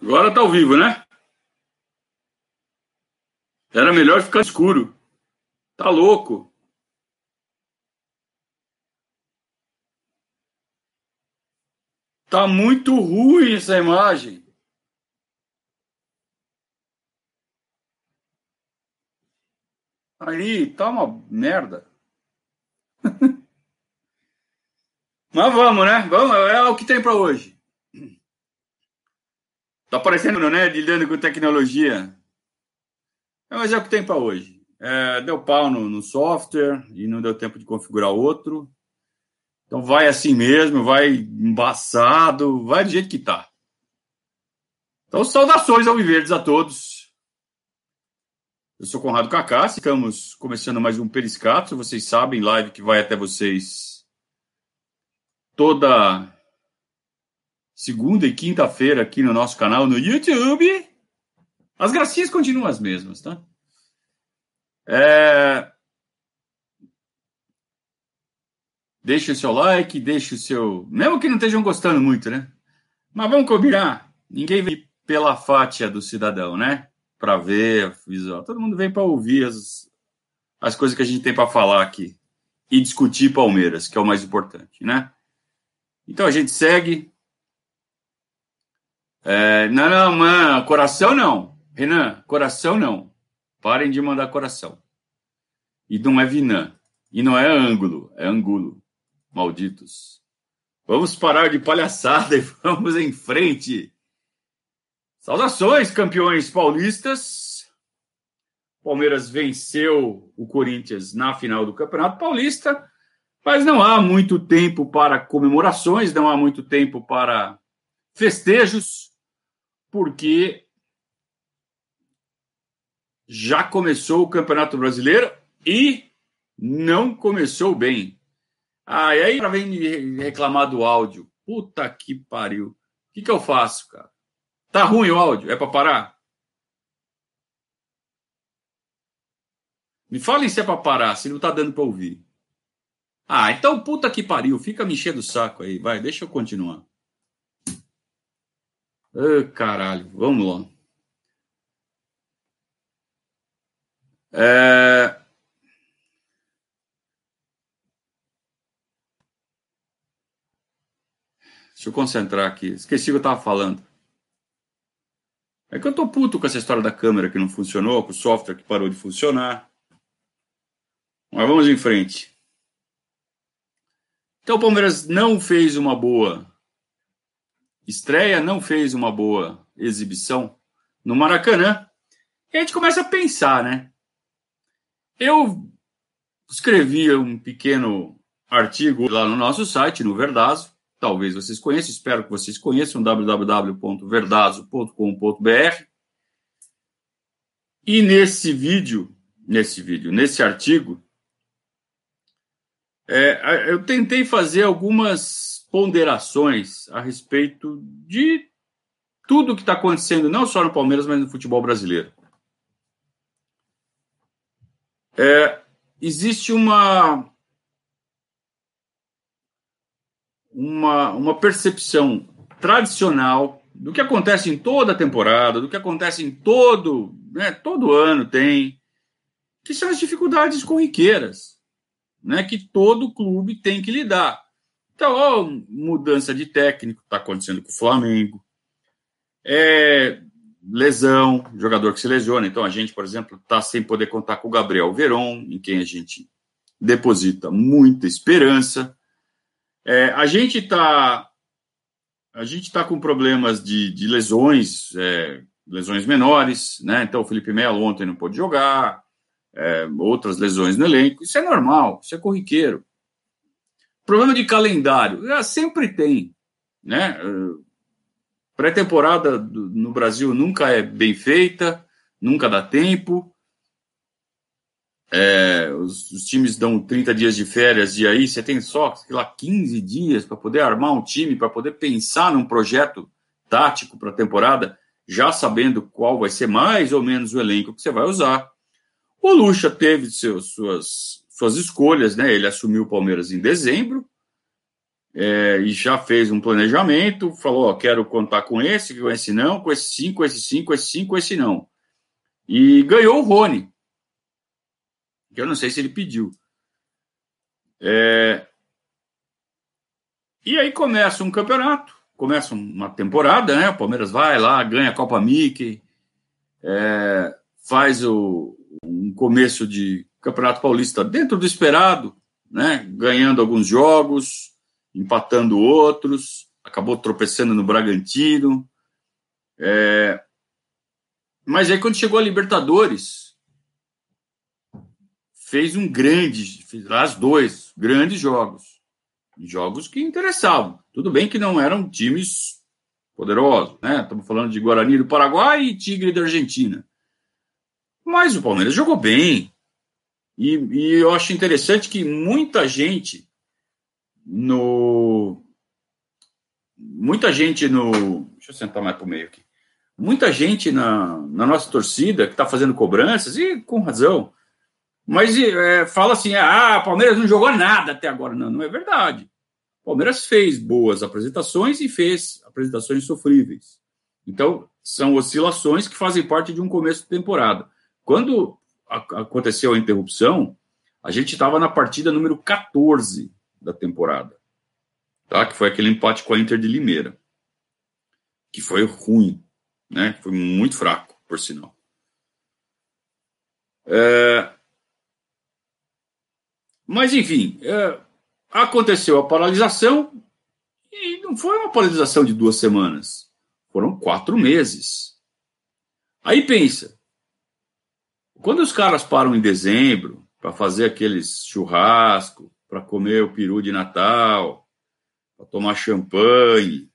Agora tá ao vivo, né? Era melhor ficar escuro. Tá louco. Tá muito ruim essa imagem. Aí, tá uma merda. Mas vamos, né? Vamos, é o que tem para hoje. Tá aparecendo, né? Lidando com tecnologia. É, mas é o que tem para hoje. É, deu pau no, no, software e não deu tempo de configurar outro. Então vai assim mesmo, vai embaçado, vai do jeito que tá. Então, saudações ao Viverdes a todos. Eu sou Conrado Cacá, estamos começando mais um Periscato. Vocês sabem, live que vai até vocês toda segunda e quinta-feira aqui no nosso canal no YouTube. As gracinhas continuam as mesmas, tá? É... Deixe o seu like, deixe o seu. Mesmo que não estejam gostando muito, né? Mas vamos combinar. Ninguém vem pela fátia do cidadão, né? Para ver visual. Todo mundo vem para ouvir as, as coisas que a gente tem para falar aqui. E discutir Palmeiras, que é o mais importante, né? Então a gente segue. É... Não, não, mano, coração não. Renan, coração não. Parem de mandar coração. E não é Vinan. E não é ângulo, é angulo. Malditos. Vamos parar de palhaçada e vamos em frente. Saudações, campeões paulistas. Palmeiras venceu o Corinthians na final do Campeonato Paulista, mas não há muito tempo para comemorações, não há muito tempo para festejos, porque já começou o Campeonato Brasileiro e não começou bem. Ah, e aí para vem me reclamar do áudio. Puta que pariu. O que, que eu faço, cara? Tá ruim o áudio? É para parar? Me falem se é para parar, se não tá dando para ouvir. Ah, então puta que pariu. Fica me enchendo o saco aí. Vai, deixa eu continuar. Ah, caralho. Vamos lá. É... Deixa eu concentrar aqui. Esqueci o que eu estava falando. É que eu tô puto com essa história da câmera que não funcionou, com o software que parou de funcionar. Mas vamos em frente. Então o Palmeiras não fez uma boa estreia, não fez uma boa exibição no Maracanã. E a gente começa a pensar, né? Eu escrevi um pequeno artigo lá no nosso site, no Verdazo. Talvez vocês conheçam, espero que vocês conheçam, www.verdazo.com.br. E nesse vídeo, nesse vídeo, nesse artigo, é, eu tentei fazer algumas ponderações a respeito de tudo que está acontecendo, não só no Palmeiras, mas no futebol brasileiro. É, existe uma, uma, uma percepção tradicional do que acontece em toda a temporada, do que acontece em todo, né, todo ano tem, que são as dificuldades corriqueiras, né, que todo clube tem que lidar. Então, ó, mudança de técnico está acontecendo com o Flamengo, é, lesão, jogador que se lesiona. Então, a gente, por exemplo, está sem poder contar com o Gabriel Veron, em quem a gente deposita muita esperança. É, a gente está a gente está com problemas de, de lesões, é, lesões menores, né? Então, o Felipe Melo ontem não pôde jogar, é, outras lesões no elenco. Isso é normal, isso é corriqueiro. Problema de calendário, é, sempre tem, né? Pré-temporada no Brasil nunca é bem feita, nunca dá tempo. É, os, os, times dão 30 dias de férias e aí você tem só, sei lá, 15 dias para poder armar um time, para poder pensar num projeto tático para a temporada, já sabendo qual vai ser mais ou menos o elenco que você vai usar. O Lucha teve seus, suas, suas escolhas, né? Ele assumiu o Palmeiras em dezembro, é, e já fez um planejamento, falou, ó, quero contar com esse, com esse não, com esse sim, com esse sim, com esse sim, com esse não. E ganhou o Rony, que eu não sei se ele pediu. É... E aí começa um campeonato, começa uma temporada, né? O Palmeiras vai lá, ganha a Copa Mickey, é... faz o... um começo de Campeonato Paulista dentro do esperado, né? Ganhando alguns jogos, empatando outros, acabou tropeçando no Bragantino. É... Mas aí, quando chegou a Libertadores, fez um grande, fez as dois grandes jogos. Jogos que interessavam. Tudo bem que não eram times poderosos, né? Estamos falando de Guarani do Paraguai e Tigre da Argentina. Mas o Palmeiras jogou bem. E, e eu acho interessante que muita gente no. Muita gente no. Deixa eu sentar mais para o meio aqui. Muita gente na, na nossa torcida que está fazendo cobranças, e com razão, mas é, fala assim: ah, Palmeiras não jogou nada até agora. Não, não é verdade. Palmeiras fez boas apresentações e fez apresentações sofríveis. Então, são oscilações que fazem parte de um começo de temporada. Quando aconteceu a interrupção, a gente estava na partida número 14 da temporada, tá? Que foi aquele empate com a Inter de Limeira, que foi ruim, né? Foi muito fraco, por sinal. É... Mas enfim, é... aconteceu a paralisação e não foi uma paralisação de duas semanas, foram quatro meses. Aí pensa, quando os caras param em dezembro para fazer aqueles churrasco, para comer o peru de Natal, para tomar champanhe,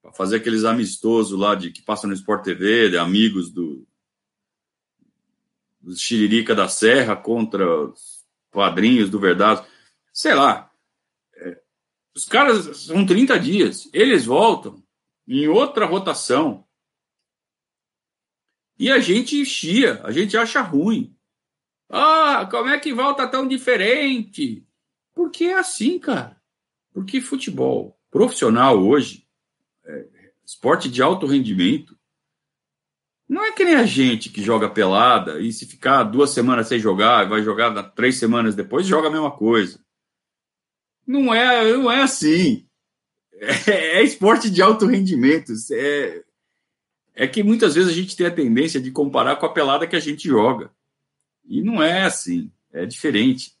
para fazer aqueles amistosos lá de que passam no Sport TV, de amigos do, Xiririca da Serra contra os padrinhos do Verdade. Sei lá. É, os caras são 30 dias. Eles voltam em outra rotação. E a gente chia, a gente acha ruim. Ah, como é que volta tão diferente? Porque é assim, cara. Porque futebol profissional hoje, é, esporte de alto rendimento, não é que nem a gente que joga pelada e se ficar duas semanas sem jogar, vai jogar três semanas depois, joga a mesma coisa. Não é, não é assim. É, é esporte de alto rendimento. É, é que muitas vezes a gente tem a tendência de comparar com a pelada que a gente joga. E não é assim. É diferente.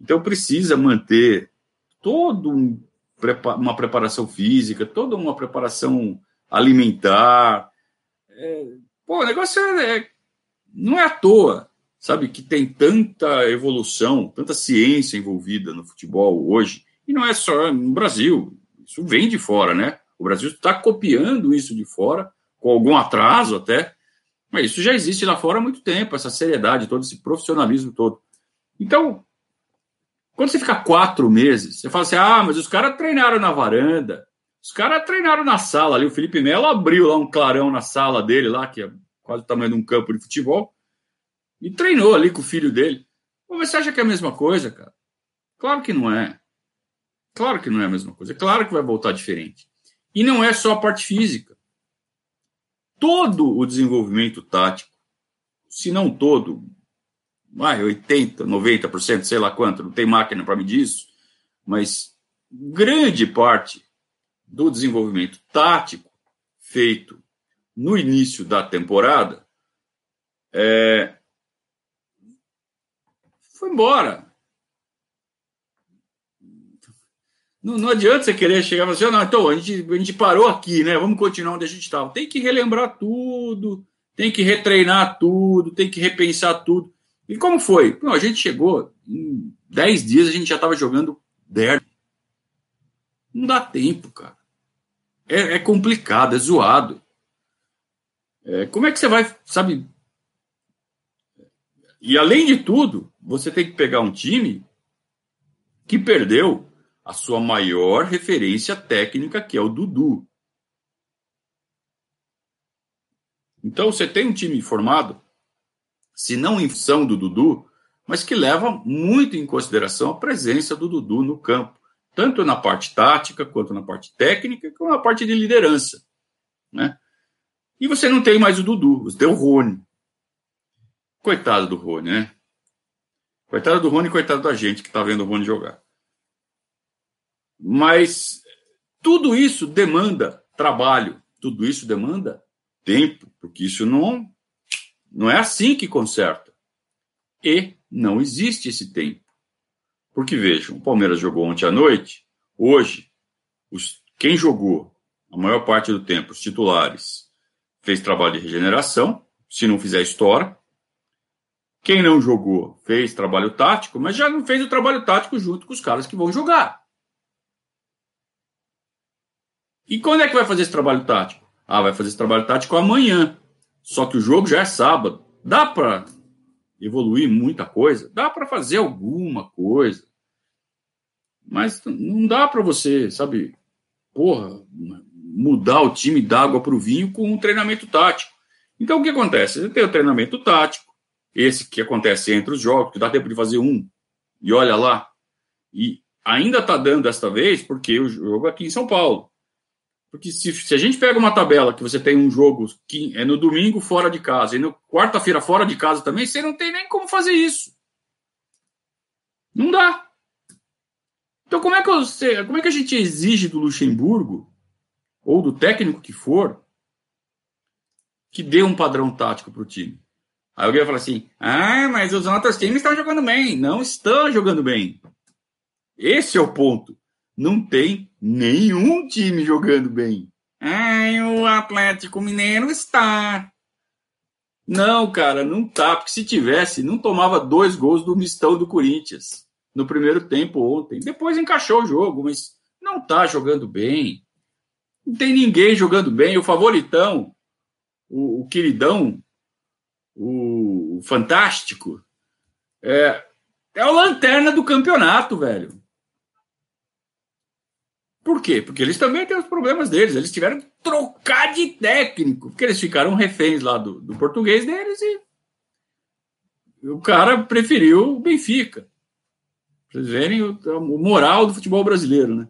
Então precisa manter toda um, uma preparação física, toda uma preparação alimentar. É, pô, o negócio é, é, não é à toa, sabe, que tem tanta evolução, tanta ciência envolvida no futebol hoje, e não é só no Brasil, isso vem de fora, né? O Brasil está copiando isso de fora, com algum atraso até, mas isso já existe lá fora há muito tempo, essa seriedade, todo esse profissionalismo todo. Então, quando você fica quatro meses, você fala assim: ah, mas os caras treinaram na varanda, os caras treinaram na sala ali. O Felipe Melo abriu lá um clarão na sala dele, lá, que é quase o tamanho de um campo de futebol, e treinou ali com o filho dele. Mas você acha que é a mesma coisa, cara? Claro que não é. Claro que não é a mesma coisa. Claro que vai voltar diferente. E não é só a parte física. Todo o desenvolvimento tático, se não todo, vai, 80%, 90%, sei lá quanto, não tem máquina para medir isso, mas grande parte do desenvolvimento tático feito no início da temporada é, foi embora. Não, não adianta você querer chegar e falar assim, não, então, a gente, a gente parou aqui, né? Vamos continuar onde a gente estava. Tem que relembrar tudo, tem que retreinar tudo, tem que repensar tudo. E como foi? Não, a gente chegou, em 10 dias a gente já estava jogando derby. Não dá tempo, cara. É, é complicado, é zoado. É, como é que você vai, sabe? E além de tudo, você tem que pegar um time que perdeu a sua maior referência técnica, que é o Dudu. Então você tem um time formado se não em função do Dudu, mas que leva muito em consideração a presença do Dudu no campo. tanto na parte tática, quanto na parte técnica, quanto na parte de liderança. Né? E você não tem mais o Dudu, você tem o Rony. Coitado do Rony, né? Coitado do Rony, coitado da gente que está vendo o Rony jogar. Mas tudo isso demanda trabalho, tudo isso demanda tempo, porque isso não, não é assim que conserta. E não existe esse tempo. Porque vejam, o Palmeiras jogou ontem à noite, hoje, os, quem jogou a maior parte do tempo, os titulares, fez trabalho de regeneração, se não fizer história. Quem não jogou fez trabalho tático, mas já não fez o trabalho tático junto com os caras que vão jogar. E quando é que vai fazer esse trabalho tático? Ah, vai fazer esse trabalho tático amanhã. Só que o jogo já é sábado. Dá para evoluir muita coisa? Dá para fazer alguma coisa. Mas não dá para você, sabe, porra, mudar o time d'água para o vinho com um treinamento tático. Então o que acontece? Você tem o treinamento tático, esse que acontece entre os jogos, que dá tempo de fazer um, e olha lá. E ainda está dando desta vez, porque o jogo é aqui em São Paulo. Porque se, se a gente pega uma tabela que você tem um jogo que é no domingo fora de casa e no quarta-feira fora de casa também, você não tem nem como fazer isso. Não dá. Então como é que você, como é que a gente exige do Luxemburgo ou do técnico que for que dê um padrão tático para o time? Aí alguém vai falar assim: "Ah, mas os outros times estão jogando bem". Não estão jogando bem. Esse é o ponto não tem nenhum time jogando bem. Ai, o Atlético Mineiro está. Não, cara, não tá, porque se tivesse, não tomava dois gols do mistão do Corinthians no primeiro tempo ontem. Depois encaixou o jogo, mas não tá jogando bem. Não tem ninguém jogando bem. O favoritão, o, o queridão, o, o fantástico, é, é o lanterna do campeonato, velho. Por quê? Porque eles também têm os problemas deles. Eles tiveram que trocar de técnico, porque eles ficaram reféns lá do, do português deles e o cara preferiu o Benfica. Pra vocês verem o, o, moral do futebol brasileiro, né?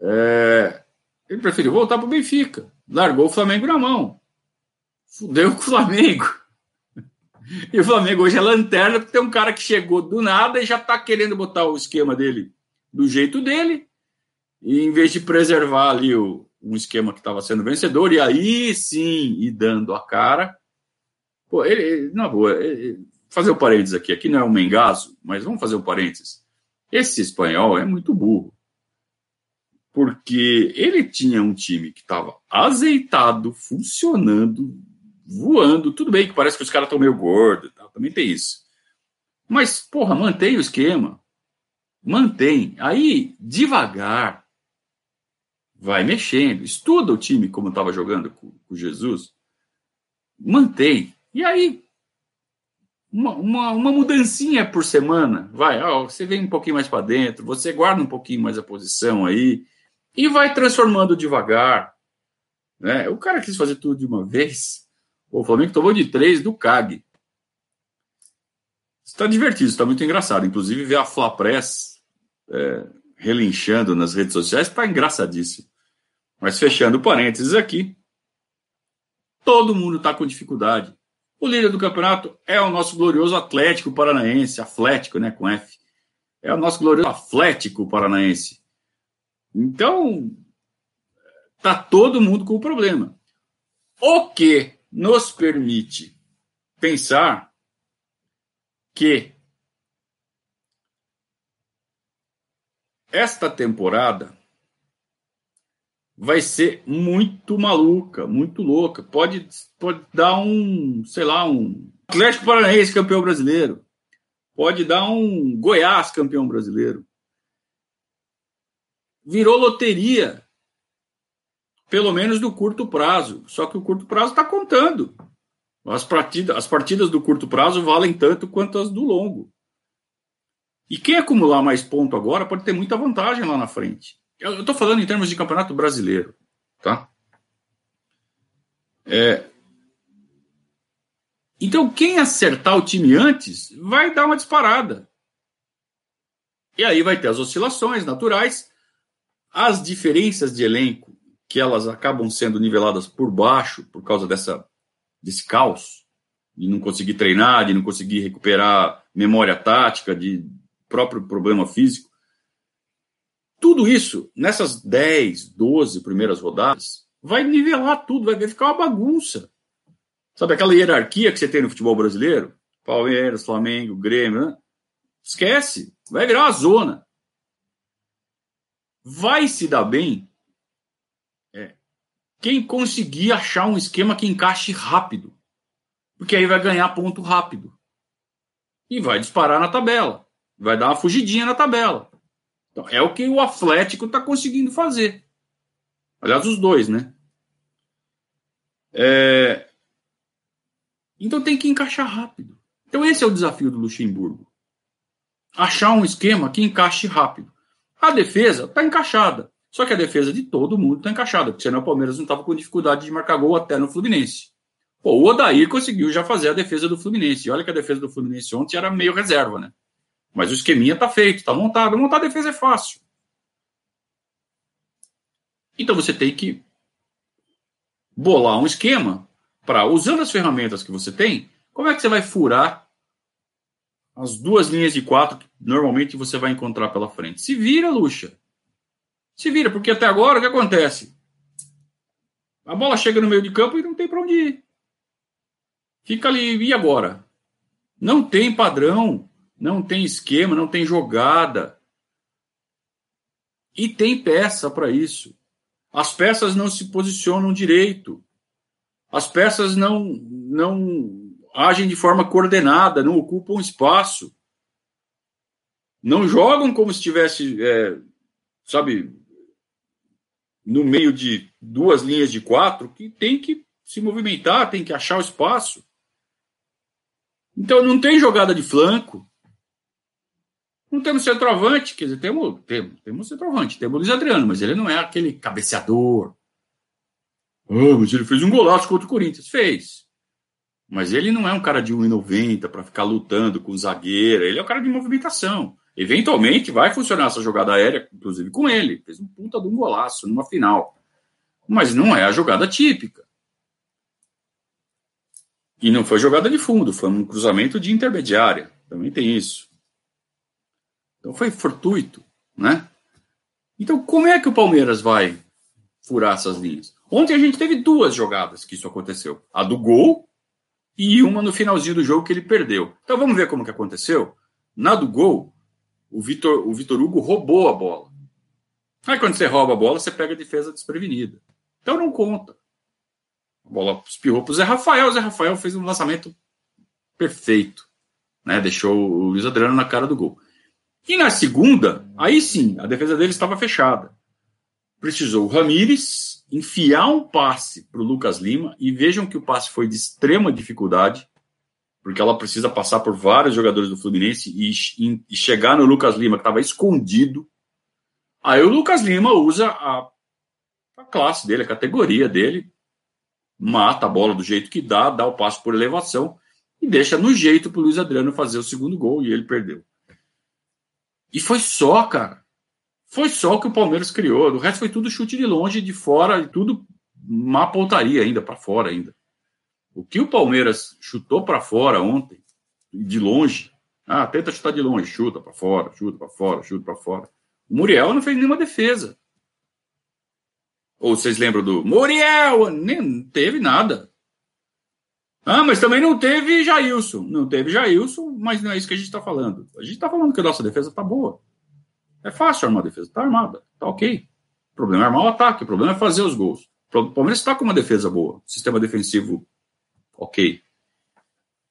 É, ele preferiu voltar para o Benfica. Largou o Flamengo na mão. Fudeu com o Flamengo. E o Flamengo hoje é lanterna, porque tem um cara que chegou do nada e já está querendo botar o esquema dele do jeito dele, e em vez de preservar ali o, um esquema que estava sendo vencedor, e aí sim ir dando a cara. Pô, ele, na boa, ele, fazer o parênteses aqui, aqui não é um mengazo, mas vamos fazer o um parênteses. Esse espanhol é muito burro. Porque ele tinha um time que estava azeitado, funcionando, voando. Tudo bem que parece que os caras estão meio gordos, tá? também tem isso. Mas, porra, mantém o esquema mantém. Aí, devagar, vai mexendo, estuda o time como estava jogando com, o Jesus, mantém. E aí, uma, uma, uma, mudancinha por semana, vai, ó, você vem um pouquinho mais para dentro, você guarda um pouquinho mais a posição aí, e vai transformando devagar. Né? O cara quis fazer tudo de uma vez. O Flamengo tomou de três do CAG. Está divertido, está muito engraçado. Inclusive, ver a Fla Press é, relinchando nas redes sociais, está engraçadíssimo. Mas fechando parênteses aqui, todo mundo está com dificuldade. O líder do campeonato é o nosso glorioso Atlético Paranaense, Atlético, né, com F. É o nosso glorioso Atlético Paranaense. Então, tá todo mundo com o problema. O que nos permite pensar que esta temporada vai ser muito maluca, muito louca. Pode, pode dar um, sei lá, um Atlético Paranaense campeão brasileiro. Pode dar um Goiás campeão brasileiro. Virou loteria, pelo menos do curto prazo. Só que o curto prazo está contando. As partidas, as partidas do curto prazo valem tanto quanto as do longo. E quem acumular mais ponto agora pode ter muita vantagem lá na frente. Eu estou falando em termos de campeonato brasileiro, tá? É... Então, quem acertar o time antes vai dar uma disparada. E aí vai ter as oscilações naturais, as diferenças de elenco, que elas acabam sendo niveladas por baixo por causa dessa, desse caos, de não conseguir treinar, de não conseguir recuperar memória tática, de próprio problema físico. Tudo isso, nessas 10, 12 primeiras rodadas, vai nivelar tudo, vai ficar uma bagunça. Sabe aquela hierarquia que você tem no futebol brasileiro? Palmeiras, Flamengo, Grêmio, né? esquece, vai virar uma zona. Vai se dar bem é, quem conseguir achar um esquema que encaixe rápido, porque aí vai ganhar ponto rápido e vai disparar na tabela, vai dar uma fugidinha na tabela. Então, é o que o Atlético está conseguindo fazer. Aliás, os dois, né? É... Então tem que encaixar rápido. Então esse é o desafio do Luxemburgo. Achar um esquema que encaixe rápido. A defesa está encaixada. Só que a defesa de todo mundo está encaixada, porque senão o Palmeiras não estava com dificuldade de marcar gol até no Fluminense. Pô, o Odair conseguiu já fazer a defesa do Fluminense. E olha que a defesa do Fluminense ontem era meio reserva, né? Mas o esqueminha tá feito, tá montado. Montar a defesa é fácil. Então você tem que bolar um esquema para, usando as ferramentas que você tem, como é que você vai furar as duas linhas de quatro que normalmente você vai encontrar pela frente? Se vira, Luxa. Se vira, porque até agora o que acontece? A bola chega no meio de campo e não tem para onde ir. Fica ali, e agora? Não tem padrão não tem esquema, não tem jogada. E tem peça para isso. As peças não se posicionam direito. As peças não, não agem de forma coordenada, não ocupam espaço. Não jogam como se estivesse, é, sabe, no meio de duas linhas de quatro, que tem que se movimentar, tem que achar o espaço. Então não tem jogada de flanco. Não temos centroavante, quer dizer, temos, temos, temos centroavante, temos o Luiz Adriano, mas ele não é aquele cabeceador. Oh, mas ele fez um golaço contra o Corinthians. Fez. Mas ele não é um cara de 1,90 para ficar lutando com o zagueiro. Ele é um cara de movimentação. Eventualmente vai funcionar essa jogada aérea, inclusive com ele. Fez um puta de um golaço numa final. Mas não é a jogada típica. E não foi jogada de fundo, foi um cruzamento de intermediária. Também tem isso. Então foi fortuito, né? Então como é que o Palmeiras vai furar essas linhas? Ontem a gente teve duas jogadas que isso aconteceu. A do gol e uma no finalzinho do jogo que ele perdeu. Então vamos ver como que aconteceu. Na do gol, o Vitor, o Vitor Hugo roubou a bola. Aí quando você rouba a bola, você pega a defesa desprevenida. Então não conta. A bola espirrou para o Zé Rafael. O Zé Rafael fez um lançamento perfeito. Né? Deixou o Luiz Adriano na cara do gol. E na segunda, aí sim, a defesa dele estava fechada. Precisou o Ramires enfiar um passe para o Lucas Lima e vejam que o passe foi de extrema dificuldade, porque ela precisa passar por vários jogadores do Fluminense e, e, chegar no Lucas Lima, que estava escondido. Aí o Lucas Lima usa a, a classe dele, a categoria dele, mata a bola do jeito que dá, dá o passe por elevação e deixa no jeito para o Luiz Adriano fazer o segundo gol e ele perdeu. E foi só, cara. Foi só o que o Palmeiras criou. O resto foi tudo chute de longe, de fora, e tudo má pontaria ainda, para fora ainda. O que o Palmeiras chutou para fora ontem, de longe, ah, tenta chutar de longe, chuta para fora, chuta para fora, chuta para fora. O Muriel não fez nenhuma defesa. Ou vocês lembram do Muriel? Nem teve nada. Ah, mas também não teve Jailson. Não teve Jailson, mas não é isso que a gente está falando. A gente está falando que a nossa defesa está boa. É fácil armar a defesa, está armada, está ok. O problema é armar o ataque, o problema é fazer os gols. O Palmeiras está com uma defesa boa, sistema defensivo ok.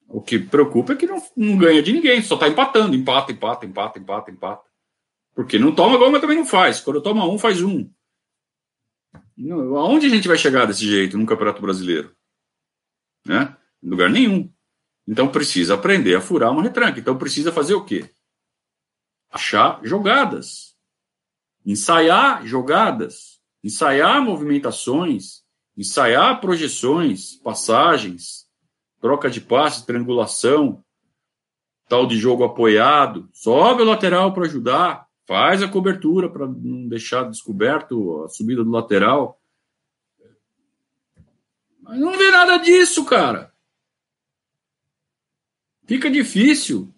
O que preocupa é que não, não ganha de ninguém, só está empatando, empata, empata, empata, empata, empata. Porque não toma gol, mas também não faz. Quando toma um, faz um. Aonde a gente vai chegar desse jeito no Campeonato Brasileiro? Né? Em lugar nenhum. Então precisa aprender a furar uma retranca. Então precisa fazer o quê? Achar jogadas. Ensaiar jogadas. Ensaiar movimentações. Ensaiar projeções, passagens, troca de passe, triangulação. tal de jogo apoiado, sobe o lateral para ajudar, faz a cobertura para não deixar descoberto a subida do lateral. Mas não vê nada disso, cara. Fica difícil.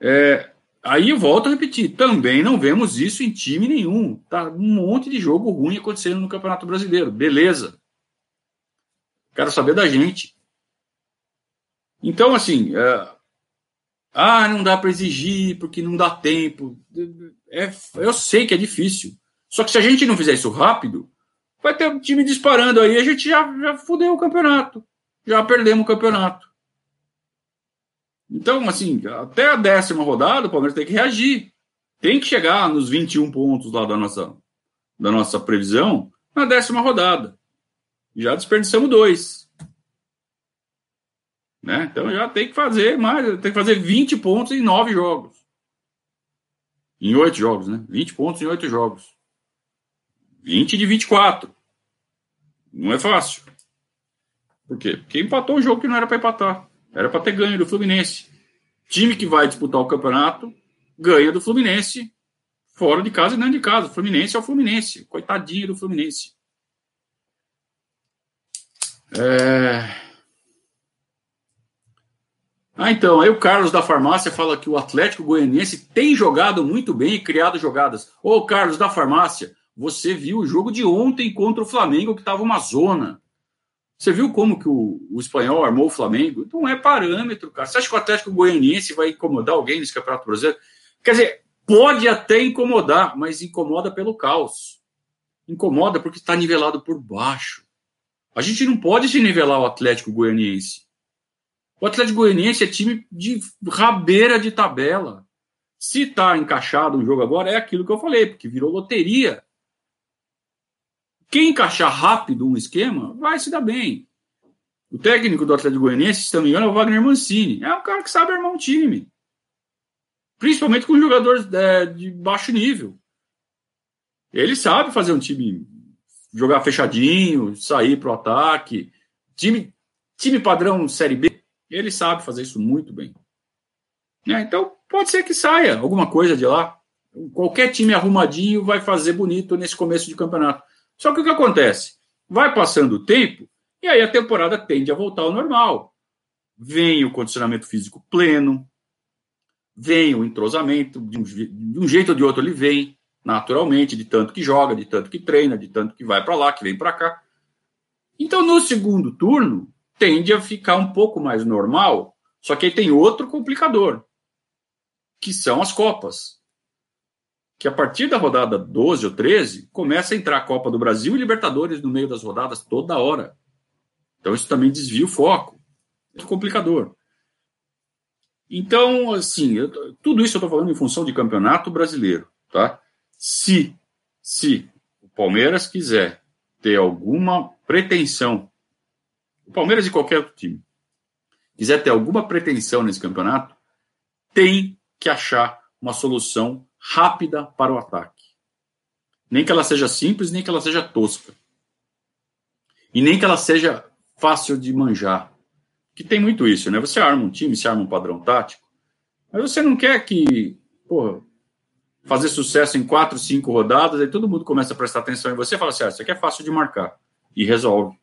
É, aí eu volto a repetir, também não vemos isso em time nenhum. Tá um monte de jogo ruim acontecendo no Campeonato Brasileiro. Beleza. Quero saber da gente. Então, assim, é, ah, não dá para exigir porque não dá tempo. É, eu sei que é difícil. Só que se a gente não fizer isso rápido, vai ter um time disparando aí, a gente já, já fudeu o campeonato. Já perdemos o campeonato. Então, assim, até a décima rodada, o Palmeiras tem que reagir. Tem que chegar nos 21 pontos lá da nossa, da nossa previsão na décima rodada. Já desperdiçamos dois. Né? Então já tem que fazer mais, tem que fazer 20 pontos em nove jogos. Em oito jogos, né? 20 pontos em oito jogos. 20 de 24. Não é fácil. Por quê? Porque empatou um jogo que não era para empatar. Era para ter ganho do Fluminense. Time que vai disputar o campeonato ganha do Fluminense fora de casa e dentro de casa. Fluminense é o Fluminense. Coitadinho do Fluminense. É... Ah, então, aí o Carlos da farmácia fala que o Atlético Goianiense tem jogado muito bem e criado jogadas. Ô, Carlos da farmácia, você viu o jogo de ontem contra o Flamengo, que estava uma zona. Você viu como que o, o, espanhol armou o Flamengo? Não é parâmetro, cara. Você acha que o Atlético Goianiense vai incomodar alguém nesse Campeonato Brasileiro? Quer dizer, pode até incomodar, mas incomoda pelo caos. Incomoda porque está nivelado por baixo. A gente não pode se nivelar o Atlético Goianiense. O Atlético Goianiense é time de rabeira de tabela. Se está encaixado um jogo agora, é aquilo que eu falei, porque virou loteria. Quem encaixar rápido um esquema vai se dar bem. O técnico do Atlético Goianiense, se não me engano, é o Wagner Mancini. É um cara que sabe armar um time. Principalmente com jogadores é, de baixo nível. Ele sabe fazer um time jogar fechadinho, sair para o ataque. Time, time padrão Série B ele sabe fazer isso muito bem. É, então, pode ser que saia alguma coisa de lá. Qualquer time arrumadinho vai fazer bonito nesse começo de campeonato. Só que o que acontece? Vai passando o tempo e aí a temporada tende a voltar ao normal. Vem o condicionamento físico pleno, vem o entrosamento, de um, de um jeito ou de outro ele vem, naturalmente, de tanto que joga, de tanto que treina, de tanto que vai para lá, que vem para cá. Então, no segundo turno, tende a ficar um pouco mais normal, só que aí tem outro complicador, que são as Copas. Que a partir da rodada 12 ou 13, começa a entrar a Copa do Brasil e Libertadores no meio das rodadas toda hora. Então isso também desvia o foco. É complicador. Então, assim, eu, tudo isso eu estou falando em função de campeonato brasileiro, tá? Se, se o Palmeiras quiser ter alguma pretensão o Palmeiras e qualquer outro time, quiser ter alguma pretensão nesse campeonato, tem que achar uma solução rápida para o ataque. Nem que ela seja simples, nem que ela seja tosca. E nem que ela seja fácil de manjar. Que tem muito isso, né? Você arma um time, você arma um padrão tático, mas você não quer que, porra, fazer sucesso em quatro, cinco rodadas, aí todo mundo começa a prestar atenção em você e fala assim: ah, isso aqui é fácil de marcar. E resolve.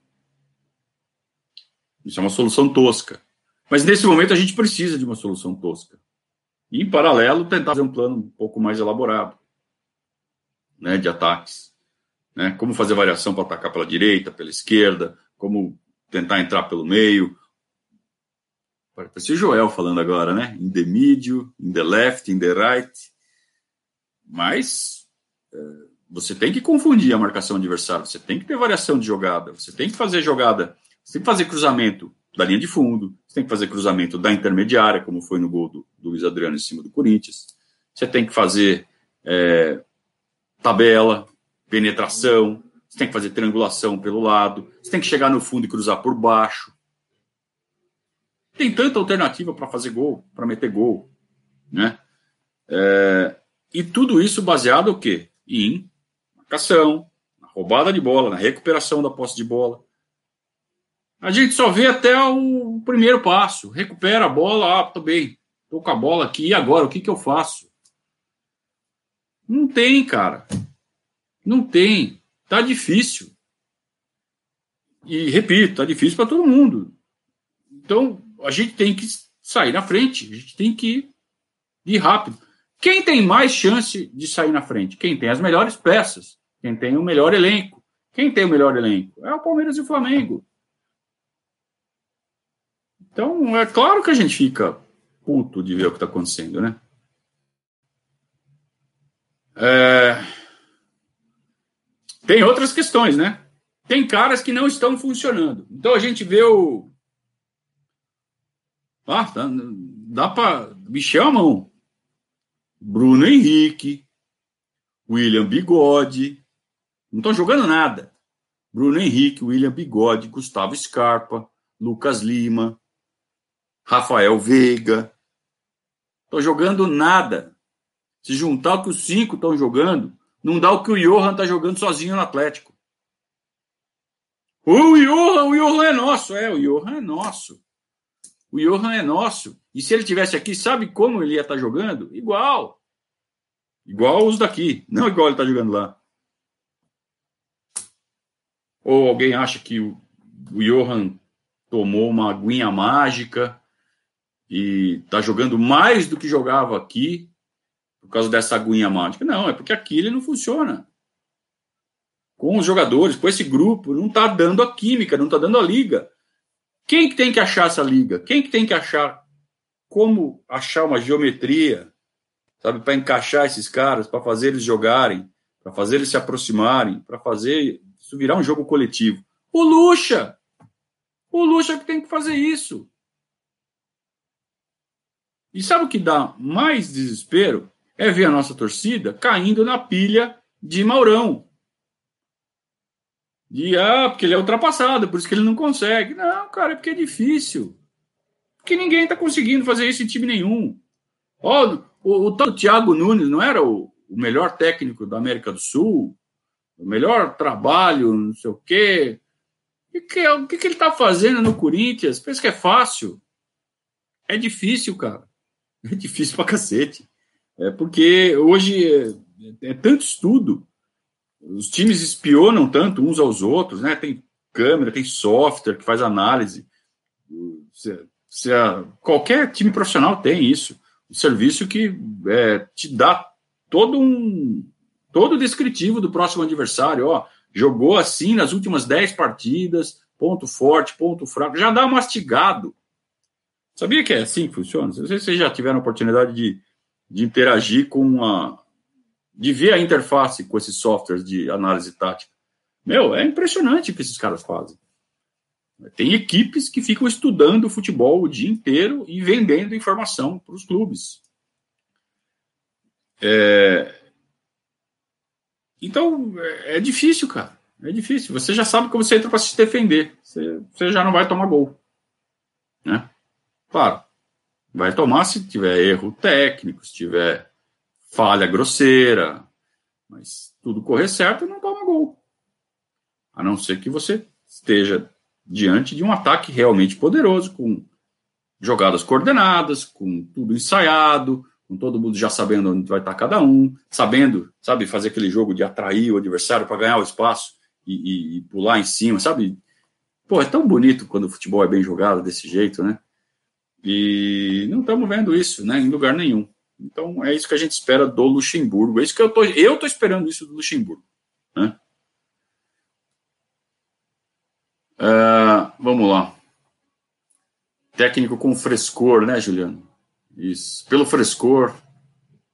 Isso é uma solução tosca. Mas nesse momento a gente precisa de uma solução tosca. E, em paralelo, tentar fazer um plano um pouco mais elaborado né, de ataques. Né? Como fazer variação para atacar pela direita, pela esquerda, como tentar entrar pelo meio. Parece o Joel falando agora, né? In the middle, in the left, in the right. Mas é, você tem que confundir a marcação adversária, você tem que ter variação de jogada, você tem que fazer jogada você tem que fazer cruzamento da linha de fundo, você tem que fazer cruzamento da intermediária, como foi no gol do, do Luiz Adriano em cima do Corinthians. Você tem que fazer é, tabela, penetração, você tem que fazer triangulação pelo lado, você tem que chegar no fundo e cruzar por baixo. Tem tanta alternativa para fazer gol, para meter gol, né? É, e tudo isso baseado o quê? Em marcação, na roubada de bola, na recuperação da posse de bola. A gente só vê até o primeiro passo. Recupera a bola, ah, tô bem. Tô com a bola aqui, e agora? O que, que eu faço? Não tem, cara. Não tem. Tá difícil. E repito, tá difícil para todo mundo. Então, a gente tem que sair na frente, a gente tem que ir rápido. Quem tem mais chance de sair na frente? Quem tem as melhores peças, quem tem o melhor elenco. Quem tem o melhor elenco? É o Palmeiras e o Flamengo. Então, é claro que a gente fica puto de ver o que está acontecendo, né? É... Tem outras questões, né? Tem caras que não estão funcionando. Então a gente vê o. Ah, tá, dá para. A mão. Bruno Henrique, William Bigode. Não estão jogando nada. Bruno Henrique, William Bigode, Gustavo Scarpa, Lucas Lima, Rafael Veiga. Estão jogando nada. Se juntar o que os cinco estão jogando, não dá o que o Johan está jogando sozinho no Atlético. O Johan, o Johan é nosso. É, o Johan é nosso. O Johan é nosso. E se ele tivesse aqui, sabe como ele ia estar tá jogando? Igual. Igual os daqui. Não igual ele está jogando lá. Ou alguém acha que o, o Johan tomou uma aguinha mágica e está jogando mais do que jogava aqui por causa dessa aguinha mágica. Não, é porque aqui ele não funciona. Com os jogadores, com esse grupo, não está dando a química, não está dando a liga. Quem que tem que achar essa liga? Quem que tem que achar como achar uma geometria, sabe, para encaixar esses caras, para fazer eles jogarem, para fazer eles se aproximarem, para fazer isso virar um jogo coletivo? O Lucha! O Lucha que tem que fazer isso. E sabe o que dá mais desespero? É ver a nossa torcida caindo na pilha de Maurão. De, ah, porque ele é ultrapassado, por isso que ele não consegue. Não, cara, é porque é difícil. Porque ninguém está conseguindo fazer isso em time nenhum. Ó, o, o, o Thiago Nunes não era o, o melhor técnico da América do Sul? O melhor trabalho, não sei o quê. E que, o que ele está fazendo no Corinthians? Pensa que é fácil. É difícil, cara. É difícil pra cacete. É porque hoje é, é, tanto estudo, os times espionam tanto uns aos outros, né? Tem câmera, tem software que faz análise. Se, se a, qualquer time profissional tem isso. Um serviço que é, te dá todo um todo descritivo do próximo adversário. Ó, jogou assim nas últimas 10 partidas, ponto forte, ponto fraco, já dá mastigado. Sabia que é assim que funciona? Não sei se vocês já tiveram a oportunidade de, de interagir com a. de ver a interface com esses softwares de análise tática. Meu, é impressionante o que esses caras fazem. Tem equipes que ficam estudando futebol o dia inteiro e vendendo informação para os clubes. É... Então, é, é difícil, cara. É difícil. Você já sabe que você entra para se defender. Você, você já não vai tomar gol. Né? Claro, vai tomar se tiver erro técnico, se tiver falha grosseira, mas tudo correr certo não toma gol. A não ser que você esteja diante de um ataque realmente poderoso, com jogadas coordenadas, com tudo ensaiado, com todo mundo já sabendo onde vai estar cada um, sabendo, sabe, fazer aquele jogo de atrair o adversário para ganhar o espaço e, e, e, pular em cima, sabe? Pô, é tão bonito quando o futebol é bem jogado desse jeito, né? E não estamos vendo isso né, em lugar nenhum. Então é isso que a gente espera do Luxemburgo. É isso que eu tô, eu tô esperando isso do Luxemburgo. Né? Uh, vamos lá. Técnico com frescor, né, Juliano? Isso. Pelo frescor,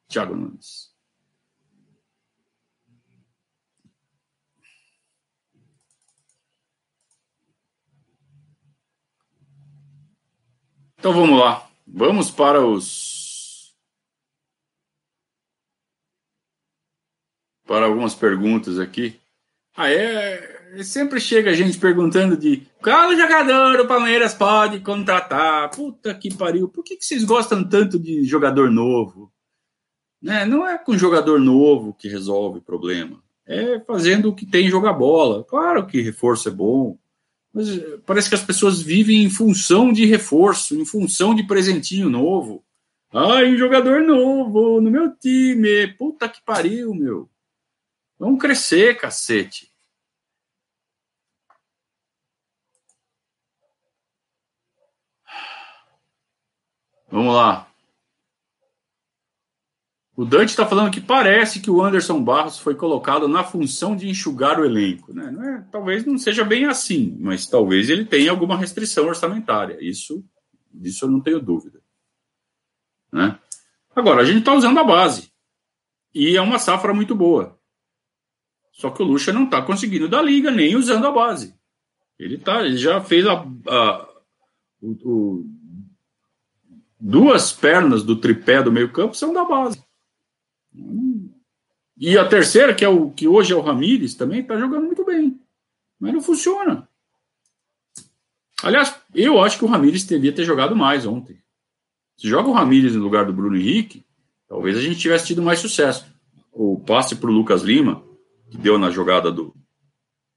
Thiago Nunes. Então vamos lá. Vamos para os. Para algumas perguntas aqui. Ah, é. Sempre chega gente perguntando de qual jogador o Palmeiras pode contratar. Puta que pariu. Por que, que vocês gostam tanto de jogador novo? Né? Não é com jogador novo que resolve o problema. É fazendo o que tem jogar bola. Claro que reforço é bom. Mas eh, parece que as pessoas vivem em função de reforço, em função de presentinho novo. Ai, um jogador novo no meu time. Puta que pariu, meu. Vamos crescer, cacete. Vamos lá. O Dante está falando que parece que o Anderson Barros foi colocado na função de enxugar o elenco. Né? Não é, talvez não seja bem assim, mas talvez ele tenha alguma restrição orçamentária. Isso, disso eu não tenho dúvida. Né? Agora, a gente está usando a base. E é uma safra muito boa. Só que o Lucha não está conseguindo dar liga nem usando a base. Ele, tá, ele já fez a, a o, o, duas pernas do tripé do meio campo são da base. E a terceira, que é o que hoje é o Ramires, também está jogando muito bem. Mas não funciona. Aliás, eu acho que o Ramires devia ter jogado mais ontem. Se joga o Ramires no lugar do Bruno Henrique, talvez a gente tivesse tido mais sucesso. O passe para o Lucas Lima, que deu na jogada do,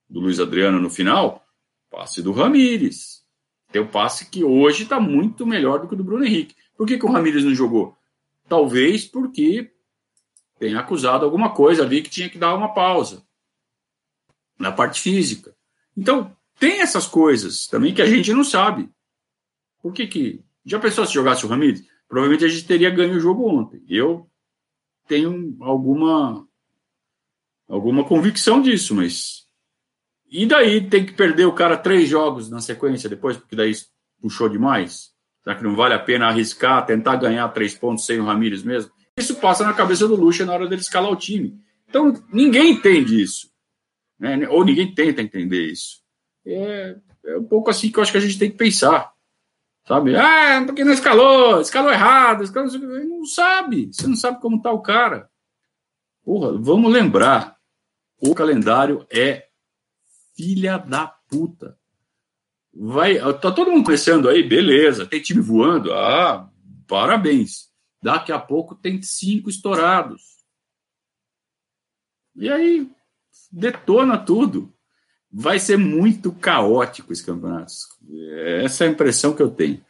do Luiz Adriano no final, passe do Ramires. Tem o passe que hoje está muito melhor do que o do Bruno Henrique. Por que, que o Ramires não jogou? Talvez porque tem acusado alguma coisa ali que tinha que dar uma pausa na parte física. Então, tem essas coisas também que a gente não sabe. Por que que... Já pensou se jogasse o Ramires? Provavelmente a gente teria ganho o jogo ontem. Eu tenho alguma alguma convicção disso, mas e daí tem que perder o cara três jogos na sequência depois, porque daí puxou demais? Será que não vale a pena arriscar, tentar ganhar três pontos sem o Ramires mesmo? Isso passa na cabeça do Lucha na hora dele escalar o time. Então, ninguém entende isso. Né? Ou ninguém tenta entender isso. É, é um pouco assim que eu acho que a gente tem que pensar. Sabe? Ah, porque não escalou, escalou errado, escalou... não sabe. Você não sabe como tá o cara. Porra, vamos lembrar. O calendário é filha da puta. Vai, tá todo mundo crescendo aí, beleza. Tem time voando, ah, parabéns. Daqui a pouco tem cinco estourados. E aí detona tudo. Vai ser muito caótico esse campeonato. Essa é a impressão que eu tenho.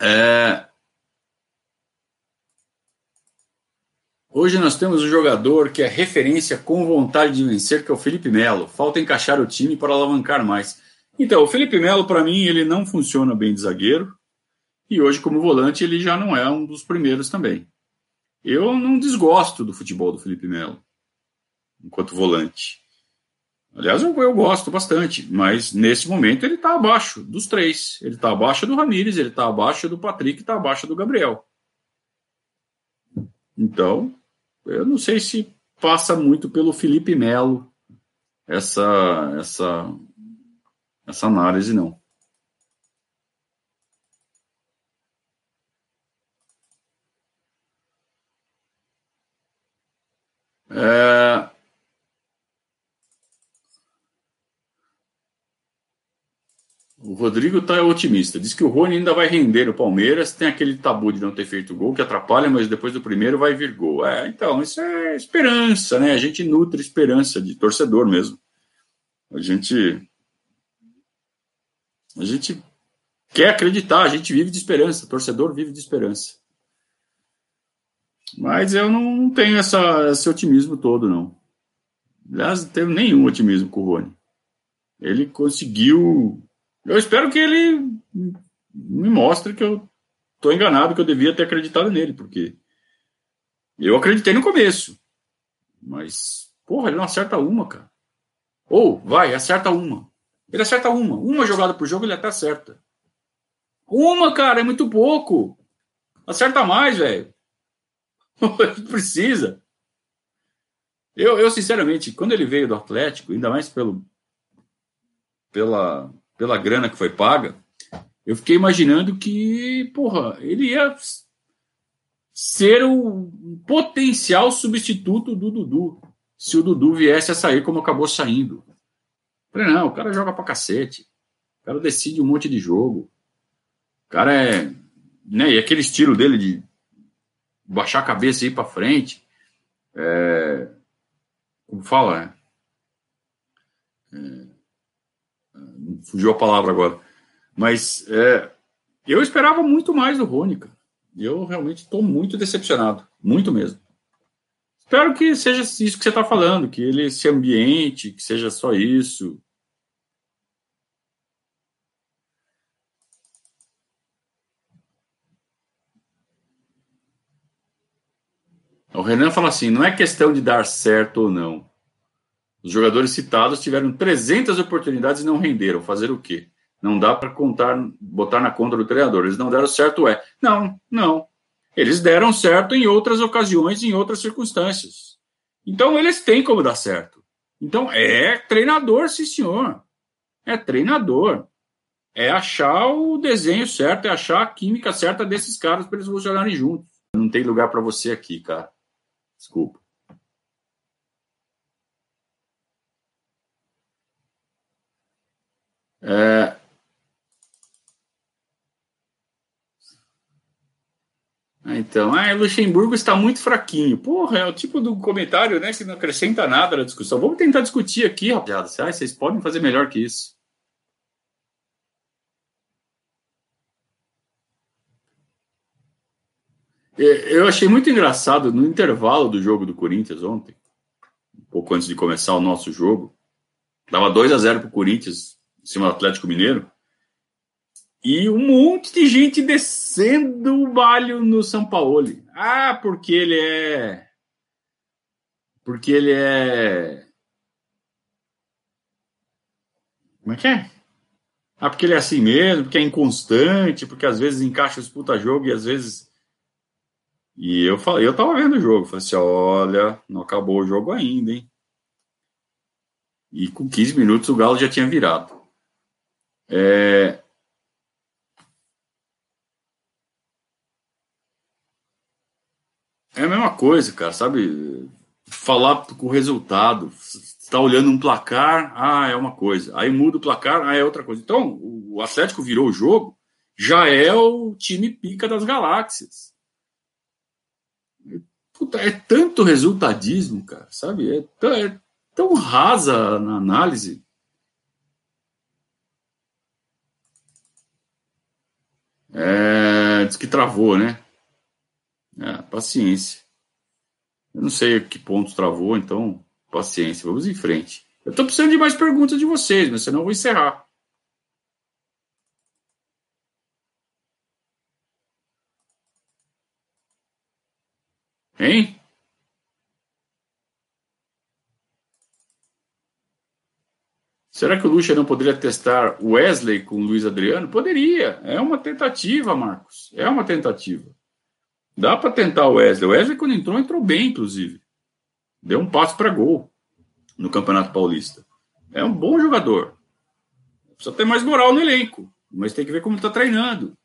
É... Hoje nós temos um jogador que é referência com vontade de vencer, que é o Felipe Melo. Falta encaixar o time para alavancar mais. Então, o Felipe Melo, para mim, ele não funciona bem de zagueiro. E hoje, como volante, ele já não é um dos primeiros também. Eu não desgosto do futebol do Felipe Melo, enquanto volante. Aliás, eu, eu gosto bastante, mas nesse momento ele está abaixo dos três. Ele está abaixo do Ramires, ele está abaixo do Patrick, está abaixo do Gabriel. Então, eu não sei se passa muito pelo Felipe Melo essa, essa, essa análise, não. É... O Rodrigo está otimista. Diz que o Rony ainda vai render o Palmeiras. Tem aquele tabu de não ter feito gol que atrapalha, mas depois do primeiro vai vir gol. É, então, isso é esperança, né? A gente nutre esperança de torcedor mesmo. A gente. A gente quer acreditar, a gente vive de esperança. Torcedor vive de esperança. Mas eu não tenho essa, esse otimismo todo, não. Aliás, não tenho nenhum otimismo com o Rony. Ele conseguiu. Eu espero que ele me mostre que eu estou enganado, que eu devia ter acreditado nele, porque eu acreditei no começo. Mas, porra, ele não acerta uma, cara. Ou, vai, acerta uma. Ele acerta uma. Uma jogada por jogo, ele até acerta. Uma, cara, é muito pouco. Acerta mais, velho. Precisa. Eu, eu, sinceramente, quando ele veio do Atlético, ainda mais pelo, pela, pela grana que foi paga, eu fiquei imaginando que, porra, ele ia ser o potencial substituto do Dudu, se o Dudu viesse a sair como acabou saindo. Falei, não, o cara joga pra cacete. O cara decide um monte de jogo. O cara é. Né, e aquele estilo dele de baixar a cabeça e ir para frente. É, como fala? É, é, fugiu a palavra agora. Mas é, eu esperava muito mais do Rony, cara. eu realmente estou muito decepcionado, muito mesmo. Espero que seja isso que você está falando, que ele se ambiente, que seja só isso. O Renan fala assim: não é questão de dar certo ou não. Os jogadores citados tiveram 300 oportunidades e não renderam. Fazer o quê? Não dá para contar, botar na conta do treinador. Eles não deram certo, é. Não, não. Eles deram certo em outras ocasiões, em outras circunstâncias. Então eles têm como dar certo. Então é treinador, sim senhor. É treinador. É achar o desenho certo, é achar a química certa desses caras para eles funcionarem juntos. Não tem lugar para você aqui, cara. Desculpa. É... Então, ah, Luxemburgo está muito fraquinho. Porra, é o tipo do comentário né, que não acrescenta nada na discussão. Vamos tentar discutir aqui, rapaziada. Ah, vocês podem fazer melhor que isso. Eu achei muito engraçado no intervalo do jogo do Corinthians ontem, um pouco antes de começar o nosso jogo. Dava 2 a 0 para o Corinthians em cima do Atlético Mineiro. E um monte de gente descendo o balho no São Paulo. Ah, porque ele é. Porque ele é. Como é que é? Ah, porque ele é assim mesmo, porque é inconstante, porque às vezes encaixa os puta jogo e às vezes. E eu falei, eu tava vendo o jogo, falei assim: olha, não acabou o jogo ainda, hein? E com 15 minutos o Galo já tinha virado. É... é a mesma coisa, cara, sabe? Falar com o resultado. Está olhando um placar, ah, é uma coisa. Aí muda o placar, ah, é outra coisa. Então, o Atlético virou o jogo, já é o time pica das galáxias. Puta, é tanto resultadismo, cara, sabe? É, tão, é tão rasa na análise. É, diz que travou, né? É, paciência. Eu não sei que pontos travou, então paciência. Vamos em frente. Eu estou precisando de mais perguntas de vocês, mas senão eu vou encerrar. Hein? Será que o Lucha não poderia testar Wesley com Luiz Adriano? Poderia. É uma tentativa, Marcos. É uma tentativa. Dá para tentar o Wesley. O Wesley, quando entrou, entrou bem, inclusive. Deu um passo para gol no Campeonato Paulista. É um bom jogador. Precisa ter mais moral no elenco, mas tem que ver como está treinando.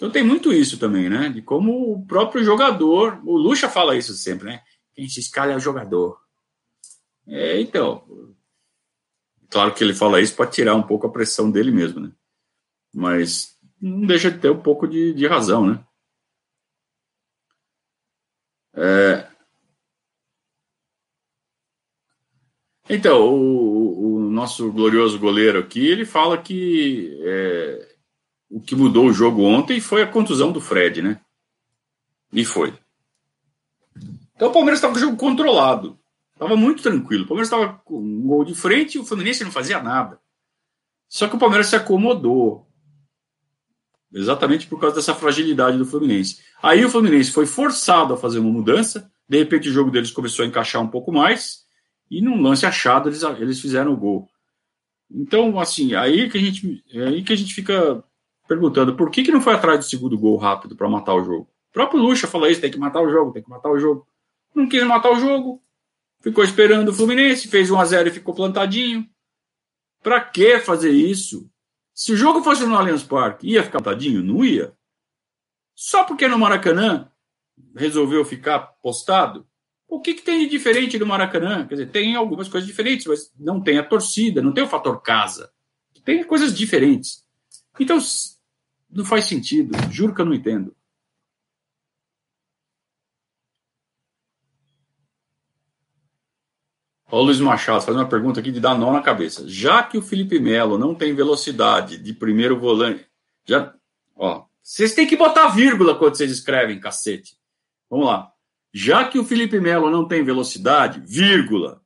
Então tem muito isso também, né? De como o próprio jogador. O Lucha fala isso sempre, né? Quem se escala é o jogador. É, então, Claro que ele fala isso para tirar um pouco a pressão dele mesmo, né? Mas não deixa de ter um pouco de, de razão, né? É... Então, o, o, nosso glorioso goleiro aqui, ele fala que é, o que mudou o jogo ontem foi a contusão do Fred, né? E foi. Então o Palmeiras estava com o jogo controlado. Estava muito tranquilo. O Palmeiras estava com um gol de frente e o Fluminense não fazia nada. Só que o Palmeiras se acomodou. Exatamente por causa dessa fragilidade do Fluminense. Aí o Fluminense foi forçado a fazer uma mudança. De repente o jogo deles começou a encaixar um pouco mais. E num lance achado eles, eles fizeram o gol. Então, assim, aí que a gente, é aí que a gente fica perguntando por que, que não foi atrás do segundo gol rápido para matar o jogo. O próprio Lucha falou isso: tem que matar o jogo, tem que matar o jogo. Não quis matar o jogo, Ficou esperando o Fluminense, fez 1 a 0 e ficou plantadinho. Para que fazer isso? Se o jogo fosse no Allianz Parque, ia ficar plantadinho? Não ia. Só porque no Maracanã resolveu ficar postado? O que, que tem de diferente do Maracanã? Quer dizer, tem algumas coisas diferentes, mas não tem a torcida, não tem o fator casa. Tem coisas diferentes. Então, não faz sentido. Juro que eu não entendo. Ó, Luiz Machado faz uma pergunta aqui de dar nó na cabeça. Já que o Felipe Melo não tem velocidade de primeiro volante, já, ó, Vocês têm que botar vírgula quando vocês escrevem, cacete. Vamos lá. Já que o Felipe Melo não tem velocidade, vírgula.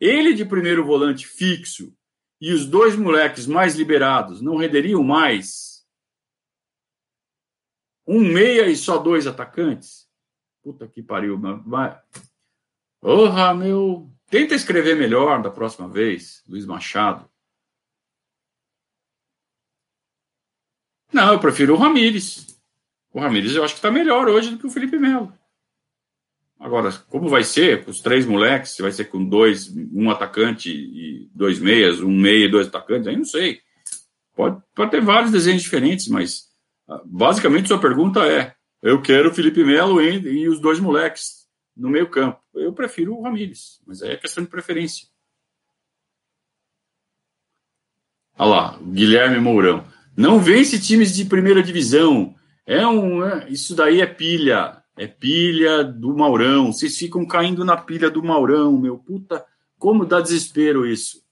Ele de primeiro volante fixo e os dois moleques mais liberados não renderiam mais um meia e só dois atacantes? Puta que pariu. Vai. Porra, meu. Tenta escrever melhor da próxima vez, Luiz Machado. Não, eu prefiro o Ramires. O Ramires eu acho que está melhor hoje do que o Felipe Melo. Agora, como vai ser com os três moleques? Se vai ser com dois, um atacante e dois meias, um meia e dois atacantes? Aí não sei. Pode, pode ter vários desenhos diferentes, mas basicamente sua pergunta é: eu quero o Felipe Melo e, e os dois moleques no meio campo. Eu prefiro o Ramires, mas aí é questão de preferência. Olha lá, Guilherme Mourão. Não vence times de primeira divisão. É um, é, isso daí é pilha. É pilha do Maurão. Vocês ficam caindo na pilha do Maurão, meu puta. Como dá desespero isso.